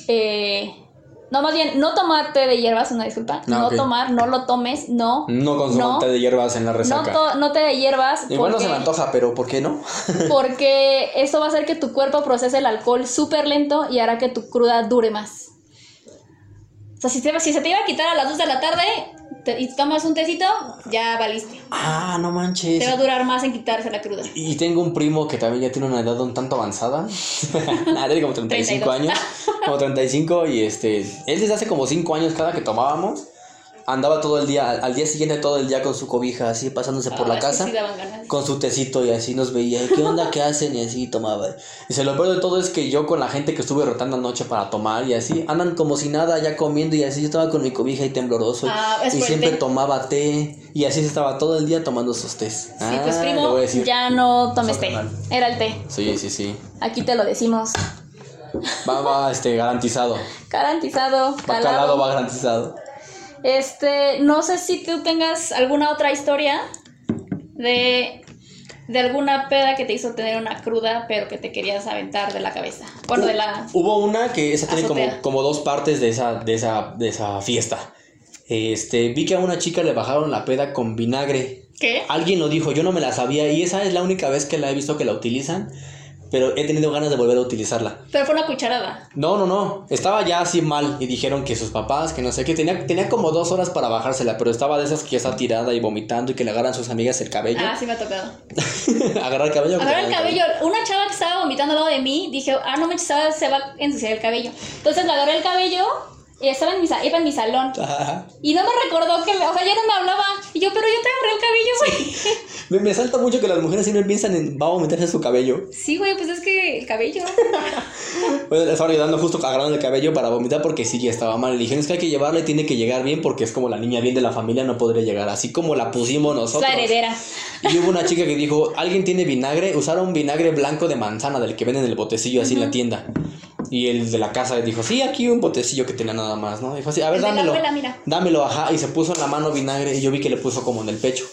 Eh, no, más bien, no tomar té de hierbas, una disculpa. Ah, no tomar, no lo tomes, no. No consumo No. té de hierbas en la No, resaca. to- no té de hierbas. Igual no porque- se me antoja, pero ¿por qué no? Porque esto va a hacer que tu cuerpo procese el alcohol súper lento y hará que tu cruda dure más. O sea, si, se te iba a quitar a las 2 de la tarde te- y tomas un tecito, ya valiste. Ah, no manches. Te va a durar más en quitarse la cruda. Y tengo un primo que también ya tiene una edad un tanto avanzada. Ah, tiene como 35 32. años. Como 35 y este... Él desde hace como 5 años cada que tomábamos andaba todo el día, al, al día siguiente todo el día con su cobija así pasándose por Ah, la que casa. sí daban ganas. Con su tecito y así nos veía. ¿Qué onda? ¿Qué hacen? Y así tomaba. Y se lo peor de todo es que yo con la gente que estuve rotando anoche para tomar y así, andan como si nada ya comiendo y así. Yo estaba con mi cobija y tembloroso. Ah, es y siempre té. tomaba té. Y así se estaba todo el día tomando sus tés. Sí, pues Ah, primo, voy a decir. ya no tomes té. Era el té. Sí, sí, sí. Aquí te lo decimos. Va, va, este, garantizado. Garantizado, Va calado. calado, va garantizado. Este, no sé si tú tengas alguna otra historia de de alguna peda que te hizo tener una cruda, pero que te querías aventar de la cabeza. Bueno, de la... Hubo una que esa tiene como, como dos partes de esa, de esa, de esa fiesta. Este, vi que a una chica le bajaron la peda con vinagre. ¿Qué? Alguien lo dijo, yo no me la sabía y esa es la única vez que la he visto que la utilizan, pero he tenido ganas de volver a utilizarla. Pero fue una cucharada. No, no, no, estaba ya así mal y dijeron que sus papás, que no sé qué, tenía, tenía como dos horas para bajársela, pero estaba de esas que ya está tirada y vomitando y que le agarran sus amigas el cabello. Ah, sí me ha tocado. Agarrar el cabello. Agarrar el cabello. Una chava que estaba vomitando al lado de mí, dije, ah, no me se va se va a ensuciar el cabello. Entonces le agarré el cabello estaba en mi, iba en mi salón. Ajá. Y no me recordó que, me- o sea, ya no me hablaba. Y yo, pero yo te agarré el cabello, güey. Me, me salta mucho que las mujeres siempre piensan en va a vomitarse su cabello. Sí, güey, pues es que el cabello. Bueno, le estaba ayudando justo agarrando el cabello para vomitar porque sí ya estaba mal. Le dijeron es que hay que llevarla y tiene que llegar bien porque es como la niña bien de la familia, no podría llegar así como la pusimos nosotros. la heredera. Y hubo una chica que dijo, ¿alguien tiene vinagre? Usaron vinagre blanco de manzana del que venden en el botecillo así en la tienda. Y el de la casa dijo, sí, aquí un botecillo que tenía nada más, ¿no? Dijo así, a ver, dámelo. abuela, mira. Dámelo, ajá. Y se puso en la mano vinagre y yo vi que le puso como en el pecho.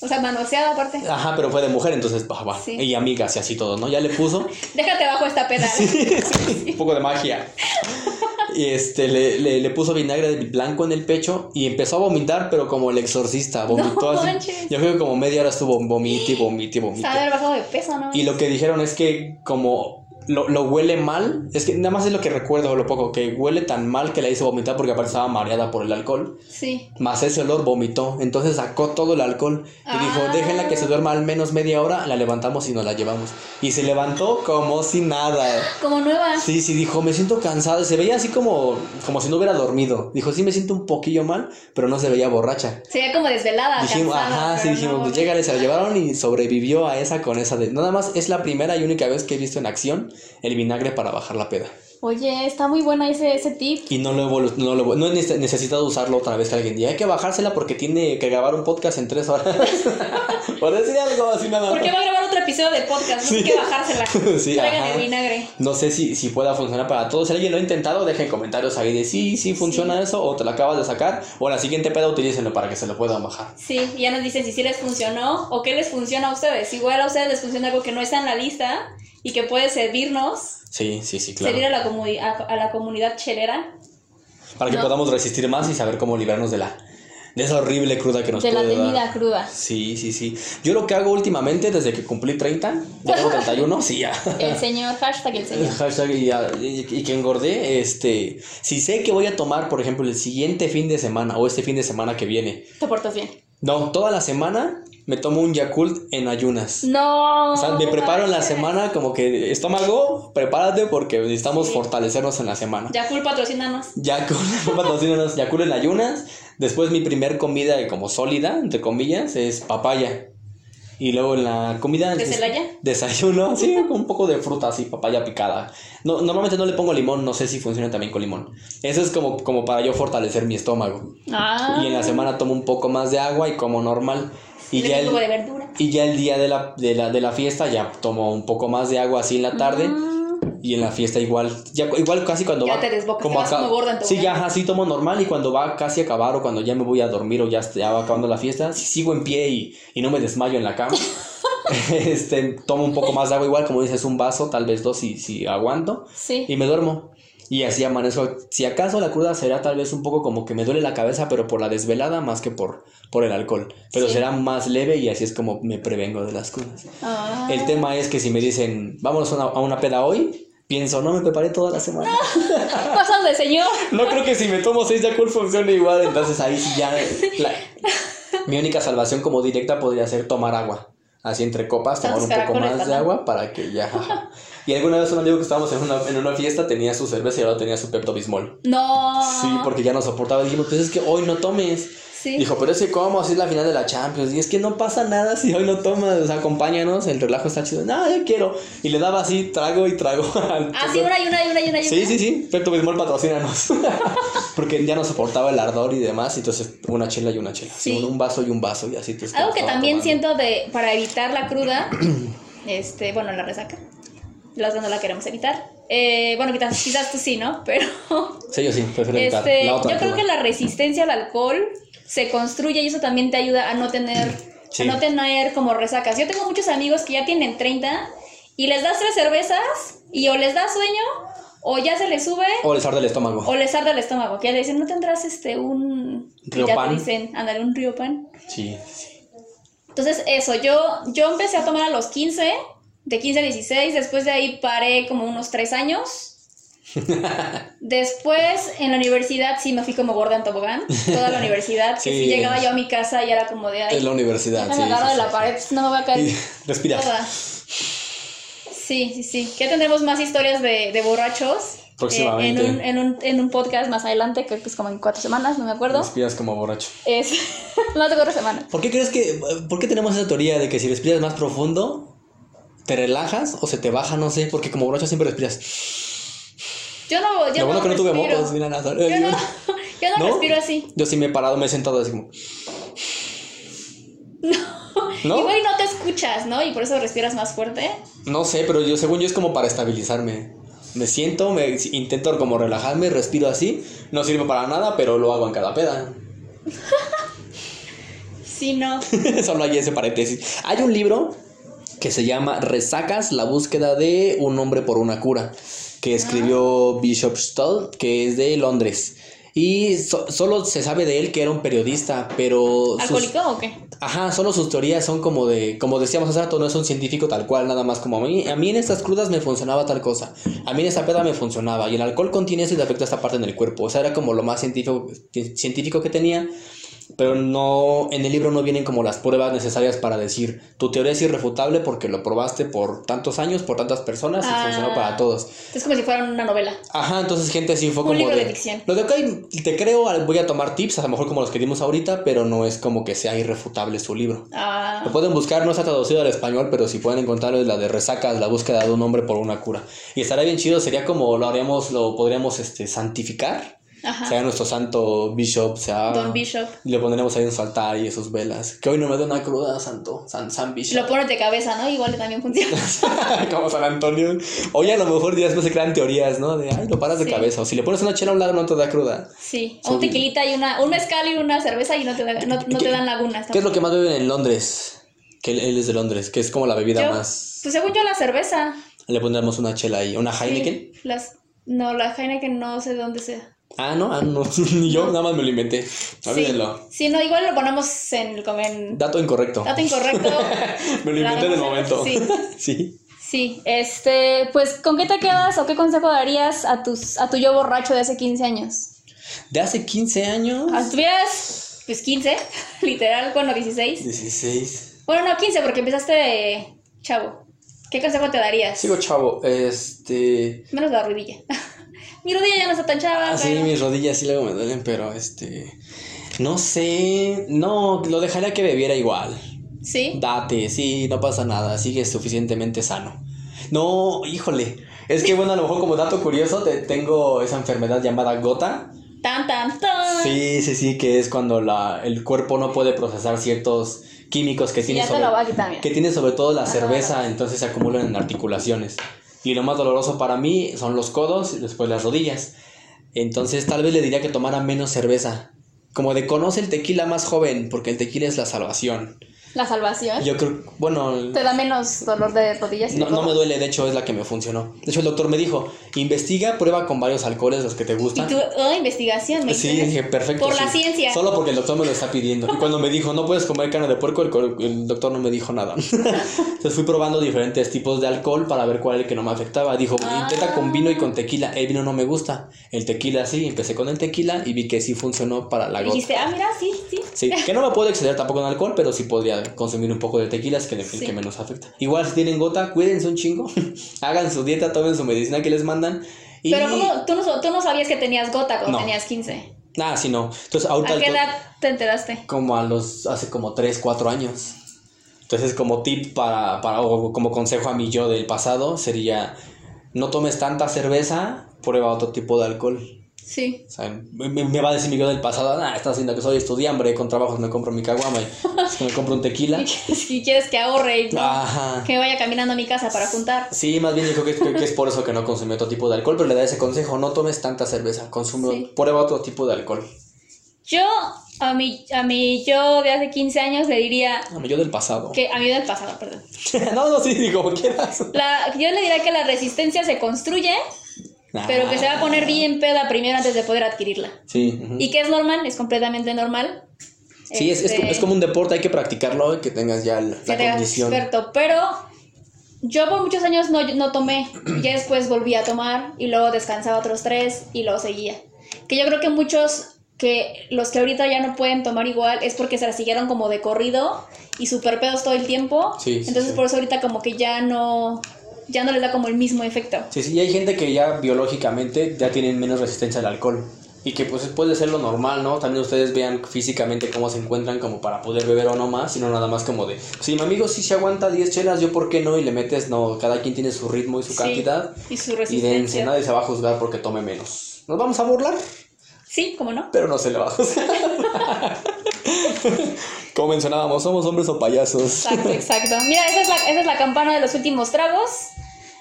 O sea, manoseada aparte. Ajá, pero fue de mujer, entonces, bah, bah, Sí. y amigas y así todo, ¿no? Ya le puso. Déjate abajo esta peda. un poco de magia. Y este, le, le, le puso vinagre de blanco en el pecho y empezó a vomitar, pero como el exorcista, vomitó No así. manches. Yo creo que como media hora estuvo vomite, vomite, vomite. sea, haber bajado de peso, ¿no? Y lo que dijeron es que como lo, lo huele mal, es que nada más es lo que recuerdo, lo poco, que huele tan mal que la hizo vomitar porque aparte estaba mareada por el alcohol. Sí. Más ese olor vomitó, entonces sacó todo el alcohol y dijo, Ah. déjenla que se duerma al menos media hora, la levantamos y nos la llevamos. Y se levantó como si nada. Como nueva. Sí, sí, dijo, me siento cansada. Se veía así como, como si no hubiera dormido. Dijo, sí, me siento un poquillo mal, pero no se veía borracha. Sería como desvelada. Dijimos, cansada, ajá, sí, dijimos, no. pues llégale, se la llevaron y sobrevivió a esa con esa de. Nada más es la primera y única vez que he visto en acción el vinagre para bajar la peda. Oye, está muy buena ese, ese tip. Y no lo, he no, lo no he nece- necesitado usarlo otra vez que alguien diga, hay que bajársela porque tiene que grabar un podcast en tres horas. Por decir algo así nada ¿Por qué más. va a grabar episodio de podcast? No hay que bajársela. Sí, Traigan el vinagre. No sé si, si pueda funcionar para todos. Si alguien lo ha intentado, dejen comentarios ahí de sí, sí funciona eso, o te lo acabas de sacar, o la siguiente peda utilícenlo para que se lo puedan bajar. Sí, y ya nos dicen si sí les funcionó o qué les funciona a ustedes. Igual a ustedes les funciona algo que no está en la lista y que puede servirnos, Sí, sí, sí, claro. servir a la, a, a la comunidad chelera Para que No. podamos resistir más y saber cómo librarnos de la de esa horrible cruda que nos de la puede dar. cruda. Sí, sí, sí. Yo lo que hago últimamente, desde que cumplí 30, ya tengo 31, sí, ya. El señor, hashtag el señor. Hashtag y, ya- y- y que engordé, este, si sé que voy a tomar, por ejemplo, el siguiente fin de semana o este fin de semana que viene, Te portas bien. no, toda la semana me tomo un Yakult en ayunas. No. O sea, me preparo en la semana como que estómago, prepárate porque necesitamos Sí. fortalecernos en la semana. Ya full patrocínanos. Yakult, patrocínanos, Yakult en ayunas. Después mi primer comida como sólida, entre comillas, es papaya. Y luego en la comida... ¿De Celaya? Desayuno, sí, con un poco de fruta así, papaya picada. No, normalmente no le pongo limón, no sé si funciona también con limón. Eso es como, como para yo fortalecer mi estómago. Ah. Y en la semana tomo un poco más de agua y como normal. Ya, el, de y ya el día de la, de, la, de la fiesta ya tomo un poco más de agua así en la tarde. Ah. Y en la fiesta igual, ya, igual casi cuando Ya va... te desbocas, te vas acá- como gorda en Sí, ya, así tomo normal y cuando va casi a acabar o cuando ya me voy a dormir o ya, ya va acabando la fiesta, si sigo en pie y, y no me desmayo en la cama, este, tomo un poco más de agua igual, como dices, un vaso, tal vez dos si, si aguanto Sí. y me duermo. Y así amanezco. Si acaso la cruda será tal vez un poco como que me duele la cabeza, pero por la desvelada más que por, por el alcohol. Pero Sí. será más leve y así es como me prevengo de las crudas. Ah. El tema es que si me dicen, vámonos a una, a una peda hoy, pienso, no me preparé toda la semana. Cosas de señor. No creo que si me tomo seis Yakult funcione igual, entonces ahí sí ya... la- mi única salvación como directa podría ser tomar agua. Así entre copas, tomar un poco más de agua para que ya... Y alguna vez un amigo que estábamos en una, en una fiesta tenía su cerveza y ahora tenía su Pepto Bismol. No. Sí, porque ya no soportaba. Dijimos, pues es que hoy no tomes. Sí. Dijo, pero es que cómo, así es la final de la Champions. Y es que no pasa nada si hoy no tomas. O sea, acompáñanos, el relajo está chido. No, yo quiero. Y le daba así, trago y trago. al- Ah, sí, una y una y una y una Sí, sí, sí. Pepto Bismol patrocínanos. Porque ya no soportaba el ardor y demás. Entonces, una chela y una chela. Sí, un, vaso y un vaso. Y así te Algo que también tomando. siento de para evitar la cruda, este, bueno, la resaca. La otra no la queremos evitar. Eh, bueno, quizás, quizás tú sí, ¿no? Pero Sí, yo sí, prefiero evitar. este, La yo otra creo cruda. que la resistencia al alcohol se construye y eso también te ayuda a no tener Sí. a no tener como resacas. Yo tengo muchos amigos que ya tienen 30 y les das tres cervezas y o les da sueño o ya se les sube O les arde el estómago. o les arde el estómago. Que ya le dicen, ¿no tendrás este un... y ya Riopan. te dicen, ándale, un río pan. Sí. Entonces, eso, yo, yo empecé a tomar a los 15, de 15 a 16, después de ahí paré como unos 3 años. Después, en la universidad, sí me fui como gorda en tobogán, toda la universidad, que Sí. sí llegaba yo a mi casa y era como de, Es ay, la universidad. Sí, sí, de la sí. pared, no me voy a caer Respira. toda. Sí, sí, sí. Ya tendremos más historias de, de borrachos. eh, Próximamente. en, un, en, un, en un podcast más adelante, creo que es como en cuatro semanas, no me acuerdo. Respiras como borracho. Es, no, de cuatro semanas. ¿Por qué crees que.? ¿Por qué tenemos esa teoría de que si respiras más profundo, te relajas o se te baja? No sé, porque como borracho siempre respiras. Yo no, yo Lo bueno no que no tuve respiro. mocos, mira, nada. Yo no, yo no, ¿No? respiro así. Yo sí me he parado, me he sentado así como. ¿No? Igual y no te escuchas, ¿no? Y por eso respiras más fuerte. No sé, pero yo según yo es como para estabilizarme. Me siento, me intento como relajarme, respiro así. No sirve para nada, pero lo hago en cada peda. Sí, no. Solo hay ese paréntesis. Hay un libro que se llama Resacas, la búsqueda de un hombre por una cura, que escribió Bishop Stull, que es de Londres. Y so- solo se sabe de él que era un periodista, pero... sus- ¿Alcohólico o qué? Ajá, solo sus teorías son como de, como decíamos hace rato, no es un científico tal cual, nada más como a mí, a mí en estas crudas me funcionaba tal cosa, a mí en esta peda me funcionaba, y el alcohol contiene eso y te afecta esta parte en el cuerpo, o sea, era como lo más científico, científico que tenía, pero no, en el libro no vienen como las pruebas necesarias para decir, tu teoría es irrefutable porque lo probaste por tantos años, por tantas personas y Ah. funcionó para todos. Es como si fuera una novela. Ajá, entonces gente así fue Un como libro de, de ficción. Lo de ok, te creo, voy a tomar tips, a lo mejor como los que dimos ahorita, pero no es como que sea irrefutable su libro. Ah, Lo pueden buscar, no está traducido al español, pero si pueden encontrarlo es la de resacas, la búsqueda de un hombre por una cura. Y estaría bien chido, sería como lo haríamos, lo podríamos este, santificar. Ajá. Sea nuestro santo bishop, sea... Don Bishop. Y le pondremos ahí en su altar y sus velas. Que hoy no me da una cruda, santo, San, San Bishop. Lo pones de cabeza, ¿no? Igual también funciona. como San Antonio. Oye, a lo mejor ya después se crean teorías, ¿no? De, ay, lo paras de Sí. cabeza. O si le pones una chela a un lado, no te da cruda. Sí. Son- Un tequilita y una, un mezcal y una cerveza y no te, da- no, no ¿Qué- te dan lagunas. ¿Qué es lo que más beben en Londres? Que él, él es de Londres, que es como la bebida Yo- más... Pues según yo la cerveza. Le pondremos una chela ahí. ¿Una Heineken? Sí, las, no, la Heineken no sé de dónde sea. Ah, no, ah, no. Ni yo nada más me lo inventé. Olvídenlo. Sí. sí, no, igual lo ponemos en, como en Dato incorrecto. dato incorrecto. me lo inventé en el momento. Sí. sí. Sí, este, pues, ¿con qué te quedas o qué consejo darías a tus, a tu yo borracho de hace 15 años? De hace 15 años. Ah, Si tuvieras, pues, 15, literal, bueno, 16. 16. Bueno, no, 15, porque empezaste de chavo. ¿Qué consejo te darías? Sigo chavo. Este. Menos la rodilla. Mi rodilla ya no está tan chava. Así pero- mis rodillas sí luego me duelen, pero este. No sé. No, lo dejaría que bebiera igual. Sí. Date, sí, no pasa nada, sigue suficientemente sano. No, híjole. Es que bueno, a lo mejor como dato curioso, te, tengo esa enfermedad llamada gota. Tan, tan, tan. Sí, sí, sí, que es cuando la, el cuerpo no puede procesar ciertos químicos que Sí, tiene sobre, que tiene sobre todo la Ah. cerveza, entonces se acumulan en articulaciones. Y lo más doloroso para mí son los codos y después las rodillas. Entonces tal vez le diría que tomara menos cerveza. Como de conoce el tequila más joven, porque el tequila es la salvación. La salvación. Yo creo, bueno, Te da menos dolor de rodillas. no, no me duele, de hecho es la que me funcionó. De hecho el doctor me dijo, investiga, prueba con varios alcoholes los que te Y gustan. tú, oh, investigación, me Sí, dije, perfecto. Por la ciencia. Solo porque el doctor me lo está pidiendo. Y cuando me dijo, no puedes comer carne de puerco, el, el doctor no me dijo nada. Entonces fui probando diferentes tipos de alcohol para ver cuál era el que no me afectaba. Dijo, intenta con vino y con tequila. El vino no me gusta. El tequila sí. Empecé con el tequila y vi que sí funcionó para la Y gota. dijiste, ah, mira, sí, sí. Sí, que no me puedo exceder tampoco en alcohol, pero sí podría consumir un poco de tequila, es que el Sí. que menos afecta. Igual si tienen gota, cuídense un chingo. Hagan su dieta, tomen su medicina que les mandan. Y... Pero ¿cómo? Tú, no, tú no sabías que tenías gota cuando No. tenías 15. Ah, sí, no. Entonces, ahorita... ¿A qué edad te enteraste? como a los hace como 3, 4 años. Entonces, como tip para, para o como consejo a mi yo del pasado sería no tomes tanta cerveza, prueba otro tipo de alcohol. Sí. O sea, me, va a decir mi yo del pasado, ah, estás haciendo que soy estudiante, con trabajos me compro mi caguama, y me compro un tequila. Si quieres que ahorre y Ajá. que vaya caminando a mi casa para juntar. Sí, más bien creo que, es- que es por eso que no consume otro tipo de alcohol, pero le da ese consejo, no tomes tanta cerveza, consume, Sí. prueba otro tipo de alcohol. Yo, A mi, a mi yo de hace 15 años le diría A mí yo del pasado. que, a mi yo del pasado, perdón. no, no, sí, sí, como quieras. La, yo le diría que la resistencia se construye, pero que se va a poner bien peda primero antes de poder adquirirla. Sí. ujú. Y que es normal, es completamente normal. Sí, es, es, Este, como- es como un deporte, hay que practicarlo y que tengas ya la, que la condición. experto, pero yo por muchos años no, no tomé, y ya después volví a tomar y luego descansaba otros tres y luego seguía. Que yo creo que muchos que los que ahorita ya no pueden tomar igual es porque se la siguieron como de corrido y super pedos todo el tiempo. Sí, sí, Entonces sí. por eso ahorita como que ya no ya no les da como el mismo efecto. Sí, sí, y hay gente que ya biológicamente ya tienen menos resistencia al alcohol. Y que pues puede ser lo normal, ¿no? También ustedes vean físicamente cómo se encuentran como para poder beber o no más, sino nada más como de, si mi amigo sí se aguanta 10 chelas, yo por qué no, y le metes, no, cada quien tiene su ritmo y su Sí, cantidad. y su Y dense, resistencia. nadie se va a juzgar porque tome menos. Nos vamos a burlar, Sí, ¿cómo no? pero no se le va a juzgar. como mencionábamos, somos hombres o payasos. Exacto, exacto. Mira, esa es, la, esa es la campana de los últimos tragos.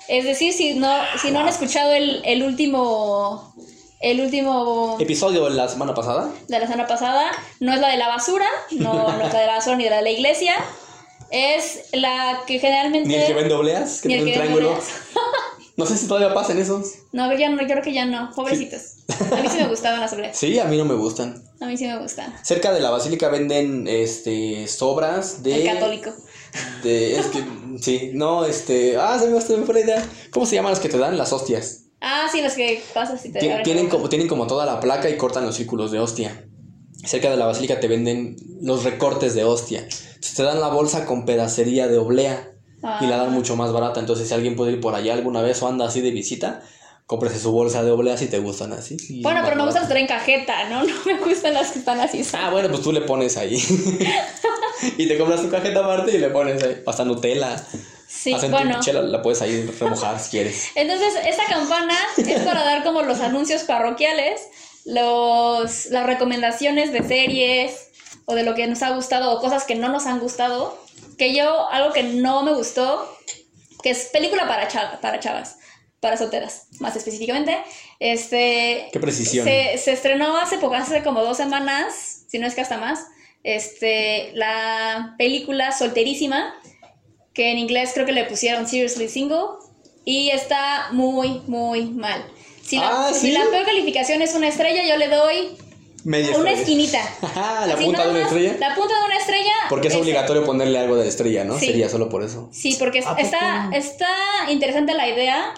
Es decir, si no, si no han escuchado el, el último. El último Episodio de la semana pasada. de la semana pasada, no es la de la basura, no, no es la de la basura ni de la de la iglesia. Es la que generalmente. Ni el que vende obleas, que tiene un triángulo. No sé si todavía pasan esos. No, ya no, yo creo que ya no. Pobrecitos. A mí sí me gustaban las obleas. Sí, a mí no me gustan. A mí sí me gustan. Cerca de la basílica venden este sobras de El católico. de es que sí, no, este, ah, se me, fue la idea. ¿Cómo se llaman las que te dan las hostias? Ah, sí, los que pasas y te Tien- tienen como tienen como toda la placa y cortan los círculos de hostia. Cerca de la basílica te venden los recortes de hostia. Entonces, te dan la bolsa con pedacería de oblea y la dan Ah. mucho más barata. Entonces, si alguien puede ir por allá alguna vez o anda así de visita, cómprese su bolsa de obleas si te gustan así. y Bueno, pero me gustan las traen cajeta, ¿no? No me gustan las que están así. Ah, bueno, pues tú le pones ahí. y te compras tu cajeta aparte y le pones ahí. Hasta Nutella. Sí, Hacen bueno. tu chela, la puedes ahí remojar si quieres. Entonces, esta campana es para dar como los anuncios parroquiales, los, las recomendaciones de series o de lo que nos ha gustado o cosas que no nos han gustado. Que yo, algo que no me gustó, que es película para, chava- para chavas, para solteras, más específicamente. Este, Qué precisión. se, se estrenó hace poco, hace como dos semanas, si no es que hasta más, este, la película Solterísima, que en inglés creo que le pusieron Seriously Single, y está muy, muy mal. Si la, Ah, si la peor calificación es una estrella, yo le doy Media una estrella. esquinita. Ajá, la Así punta de una estrella. La punta de una estrella. Porque es ese. obligatorio ponerle algo de estrella, ¿no? Sí. Sería solo por eso. Sí, porque ¿A está, está interesante la idea.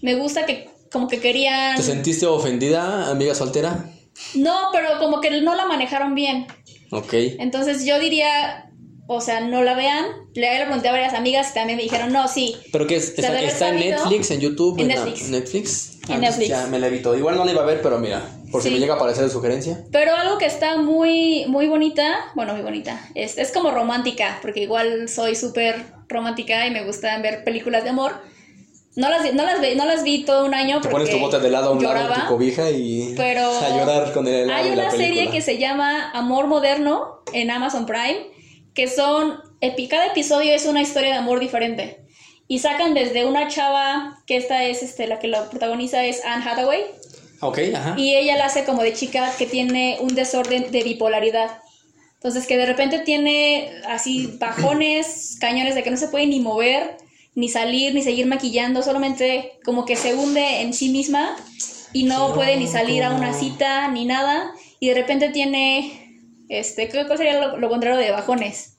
Me gusta que como que querían... ¿Te sentiste ofendida, amiga soltera? No, pero como que no la manejaron bien. Ok. Entonces yo diría, o sea, no la vean. Le le pregunté a varias amigas y también me dijeron, no, sí. ¿Pero qué es? ¿Está, en Netflix, en YouTube? En Netflix. ¿Netflix? En Ah, Netflix. Ya me la evito. Igual no la iba a ver, pero mira, por si Sí. me llega a aparecer de sugerencia. Pero algo que está muy, muy bonita, bueno, muy bonita, es, es como romántica, porque igual soy súper romántica y me gusta ver películas de amor. No las, no las, vi, no las vi todo un año Te pones tu bote de helado a un lado lloraba, de tu cobija y pero a llorar con el Hay de la una serie que se llama Amor Moderno en Amazon Prime, que son, cada episodio es una historia de amor diferente. Y sacan desde una chava, que esta es este, la que la protagoniza es Anne Hathaway, Ok, ajá. y ella la hace como de chica que tiene un desorden de bipolaridad. Entonces que de repente tiene así bajones, cañones de que no se puede ni mover, ni salir, ni seguir maquillando, solamente como que se hunde en sí misma y no puede ni salir a una cita ni nada. Y de repente tiene, este, ¿qué cuál sería lo, lo contrario de bajones?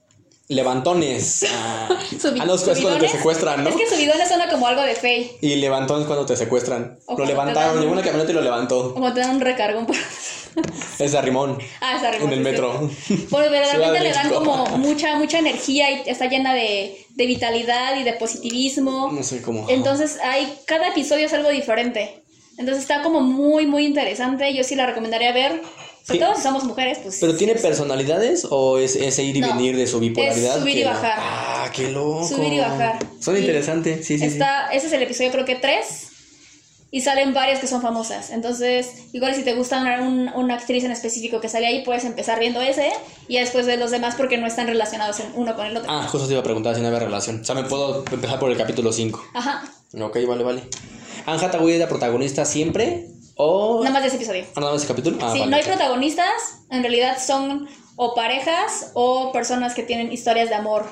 Levantones. Ah, ah, no, es cuando te secuestran, ¿no? Es que subidones suena como algo de fe, Y levantones cuando te secuestran. O lo levantaron, llegó una camioneta y lo levantó. como te dan un recargón. por- Es de Rimón. ah, está En el metro. Ciudad de verdaderamente le dan como mucha, mucha energía y está llena de, de vitalidad y de positivismo. No sé cómo. Entonces, hay, cada episodio es algo diferente. Entonces está como muy, muy interesante. Yo sí la recomendaría ver. Sobre Sí. todo si somos mujeres, pues. ¿Pero tiene personalidades o es ese ir y No, venir de su bipolaridad? es subir y bajar. Ah, qué loco. Subir y bajar. Son interesantes, sí, sí, está, Ese es el episodio, creo que tres. Y salen varias que son famosas. Entonces, igual si te gusta una, un- una actriz en específico que sale ahí, puedes empezar viendo ese. Y después ver los demás porque no están relacionados en uno con el otro. Ah, justo te iba a preguntar si no había relación. O sea, me puedo empezar por el capítulo 5. Ajá. Ok, vale, vale. Anne Hathaway es la protagonista siempre. O... Nada más de ese episodio. Ah, nada más ese capítulo. Ah, sí, vale. no hay protagonistas, en realidad son o parejas o personas que tienen historias de amor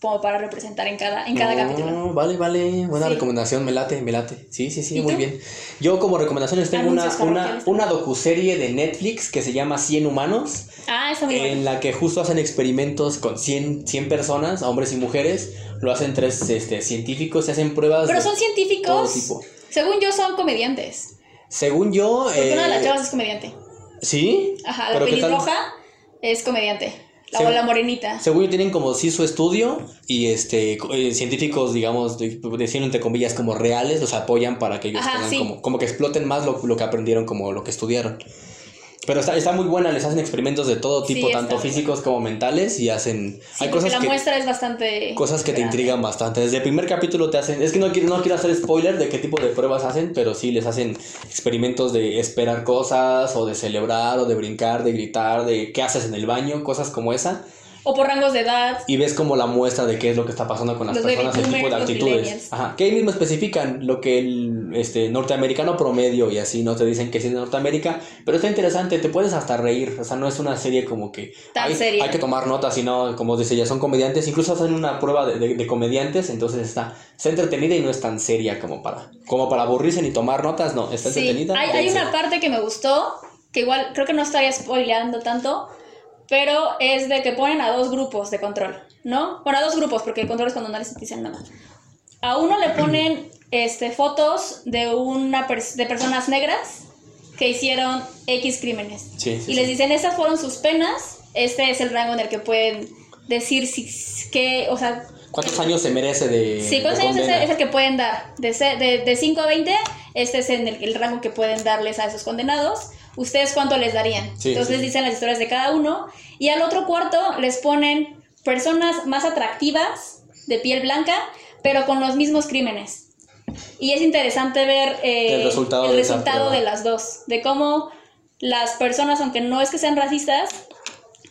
como para representar en cada, en cada capítulo. Vale, vale, buena Sí. recomendación, me late, me late. Sí, sí, sí, ¿Y muy tú? bien. Yo como recomendaciones tengo una, Anuncios una, una docuserie de Netflix que se llama 100 humanos, Ah, está muy en bueno. la que justo hacen experimentos con 100, 100 personas, hombres y mujeres, lo hacen tres este, científicos, se hacen pruebas Pero de son todo científicos. tipo. Según yo, son comediantes. Según yo... Porque una de las eh, chavas es comediante. ¿Sí? Ajá, la pelirroja es comediante. La, Según- o la morenita. Según yo tienen como sí su estudio y este eh, científicos, digamos, de- decirlo entre comillas como reales, los apoyan para que ellos Ajá, tengan sí. como, como que exploten más lo, lo que aprendieron como lo que estudiaron. Pero está, está muy buena, les hacen experimentos de todo tipo, tanto físicos como mentales y hacen... Sí, hay cosas la que, muestra es bastante. cosas que te intrigan bastante. Desde el primer capítulo te hacen... Es que no quiero, no quiero hacer spoiler de qué tipo de pruebas hacen, pero sí les hacen experimentos de esperar cosas o de celebrar o de brincar, de gritar, de qué haces en el baño, cosas como esa. O por rangos de edad. Y ves como la muestra de qué es lo que está pasando con las Los personas, el tipo de actitudes. Ajá. Que ahí mismo especifican lo que el este, norteamericano promedio y así, no te dicen que es de Norteamérica, pero está interesante, te puedes hasta reír. O sea, no es una serie como que Tan hay, seria. hay que tomar notas, sino como dice ya son comediantes, incluso hacen una prueba de, de- de comediantes, entonces está, está entretenida y no es tan seria como para, como para aburrirse ni tomar notas, no, está Sí, entretenida. hay, hay una parte que me gustó, que igual creo que no estaría spoileando tanto, pero es de que ponen a dos grupos de control, ¿no? Bueno, a dos grupos, porque el control es cuando no les dicen nada. A uno le ponen este, fotos de, una pers- de personas negras que hicieron X crímenes. Sí, sí, y les dicen, estas fueron sus penas, este es el rango en el que pueden decir si, que, o sea, ¿Cuántos años se merece de Sí, ¿cuántos de años es el, es el que pueden dar? De, de, de 5 a 20, este es en el, el rango que pueden darles a esos condenados. ¿Ustedes cuánto les darían? Sí, Entonces sí, dicen las historias de cada uno. Y al otro cuarto les ponen personas más atractivas, de piel blanca, pero con los mismos crímenes. Y es interesante ver eh, El resultado el de resultado de las dos. De cómo las personas, aunque no es que sean racistas,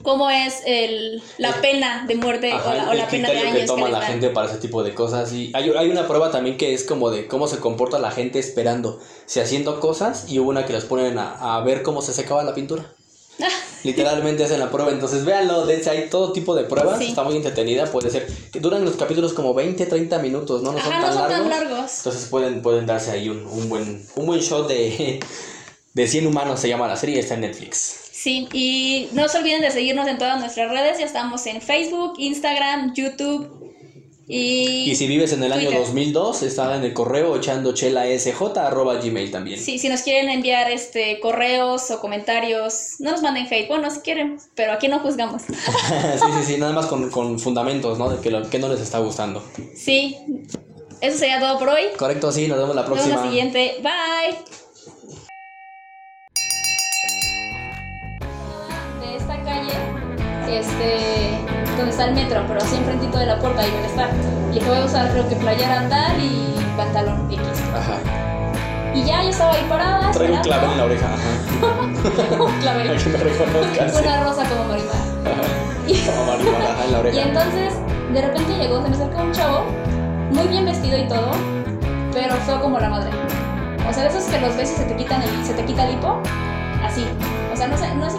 cómo es el, la El- pena de muerte Ajá, o la, o la pena de años que toma la gente para ese tipo de cosas. Y hay, hay una prueba también que es como de cómo se comporta la gente esperando, si haciendo cosas, y hubo una que los ponen a, a ver cómo se secaba la pintura. Literalmente hacen la prueba, entonces véanlo, dense, hay todo tipo de pruebas, Sí. está muy entretenida, puede ser, que duran los capítulos como 20, 30 minutos, ¿no? No son Ajá, tan no son largos. tan largos. Entonces pueden, pueden darse ahí un, un buen, un buen shot de, de 100 humanos, se llama la serie, está en Netflix. Sí, y no se olviden de seguirnos en todas nuestras redes. Ya estamos en Facebook, Instagram, YouTube y... Y si vives en el año Twitter. 2002, está en el correo echando chela sj arroba gmail también. Sí, si nos quieren enviar este correos o comentarios, no nos manden hate, bueno, si quieren, pero aquí no juzgamos. sí, sí, sí, nada más con, con fundamentos, ¿no? De que, lo, que no les está gustando. Sí, eso sería todo por hoy. Correcto, sí, nos vemos la Nos vemos próxima. la siguiente. Bye. Este, donde está el metro, pero así enfrentito de la puerta, ahí donde está. Y que voy a usar creo que playera tal y pantalón X. Ajá. Y ya yo estaba ahí parada. Traigo un clavel en la oreja. Ajá. Un clavel. Una rosa como. Y, Como marihuana, en la y oreja. entonces, de repente llegó, se me acercó un chavo, muy bien vestido y todo, pero feo como la madre. O sea, de esos que los ves y se te quitan el, se te quita el hipo, así. O sea, no sé, no sé,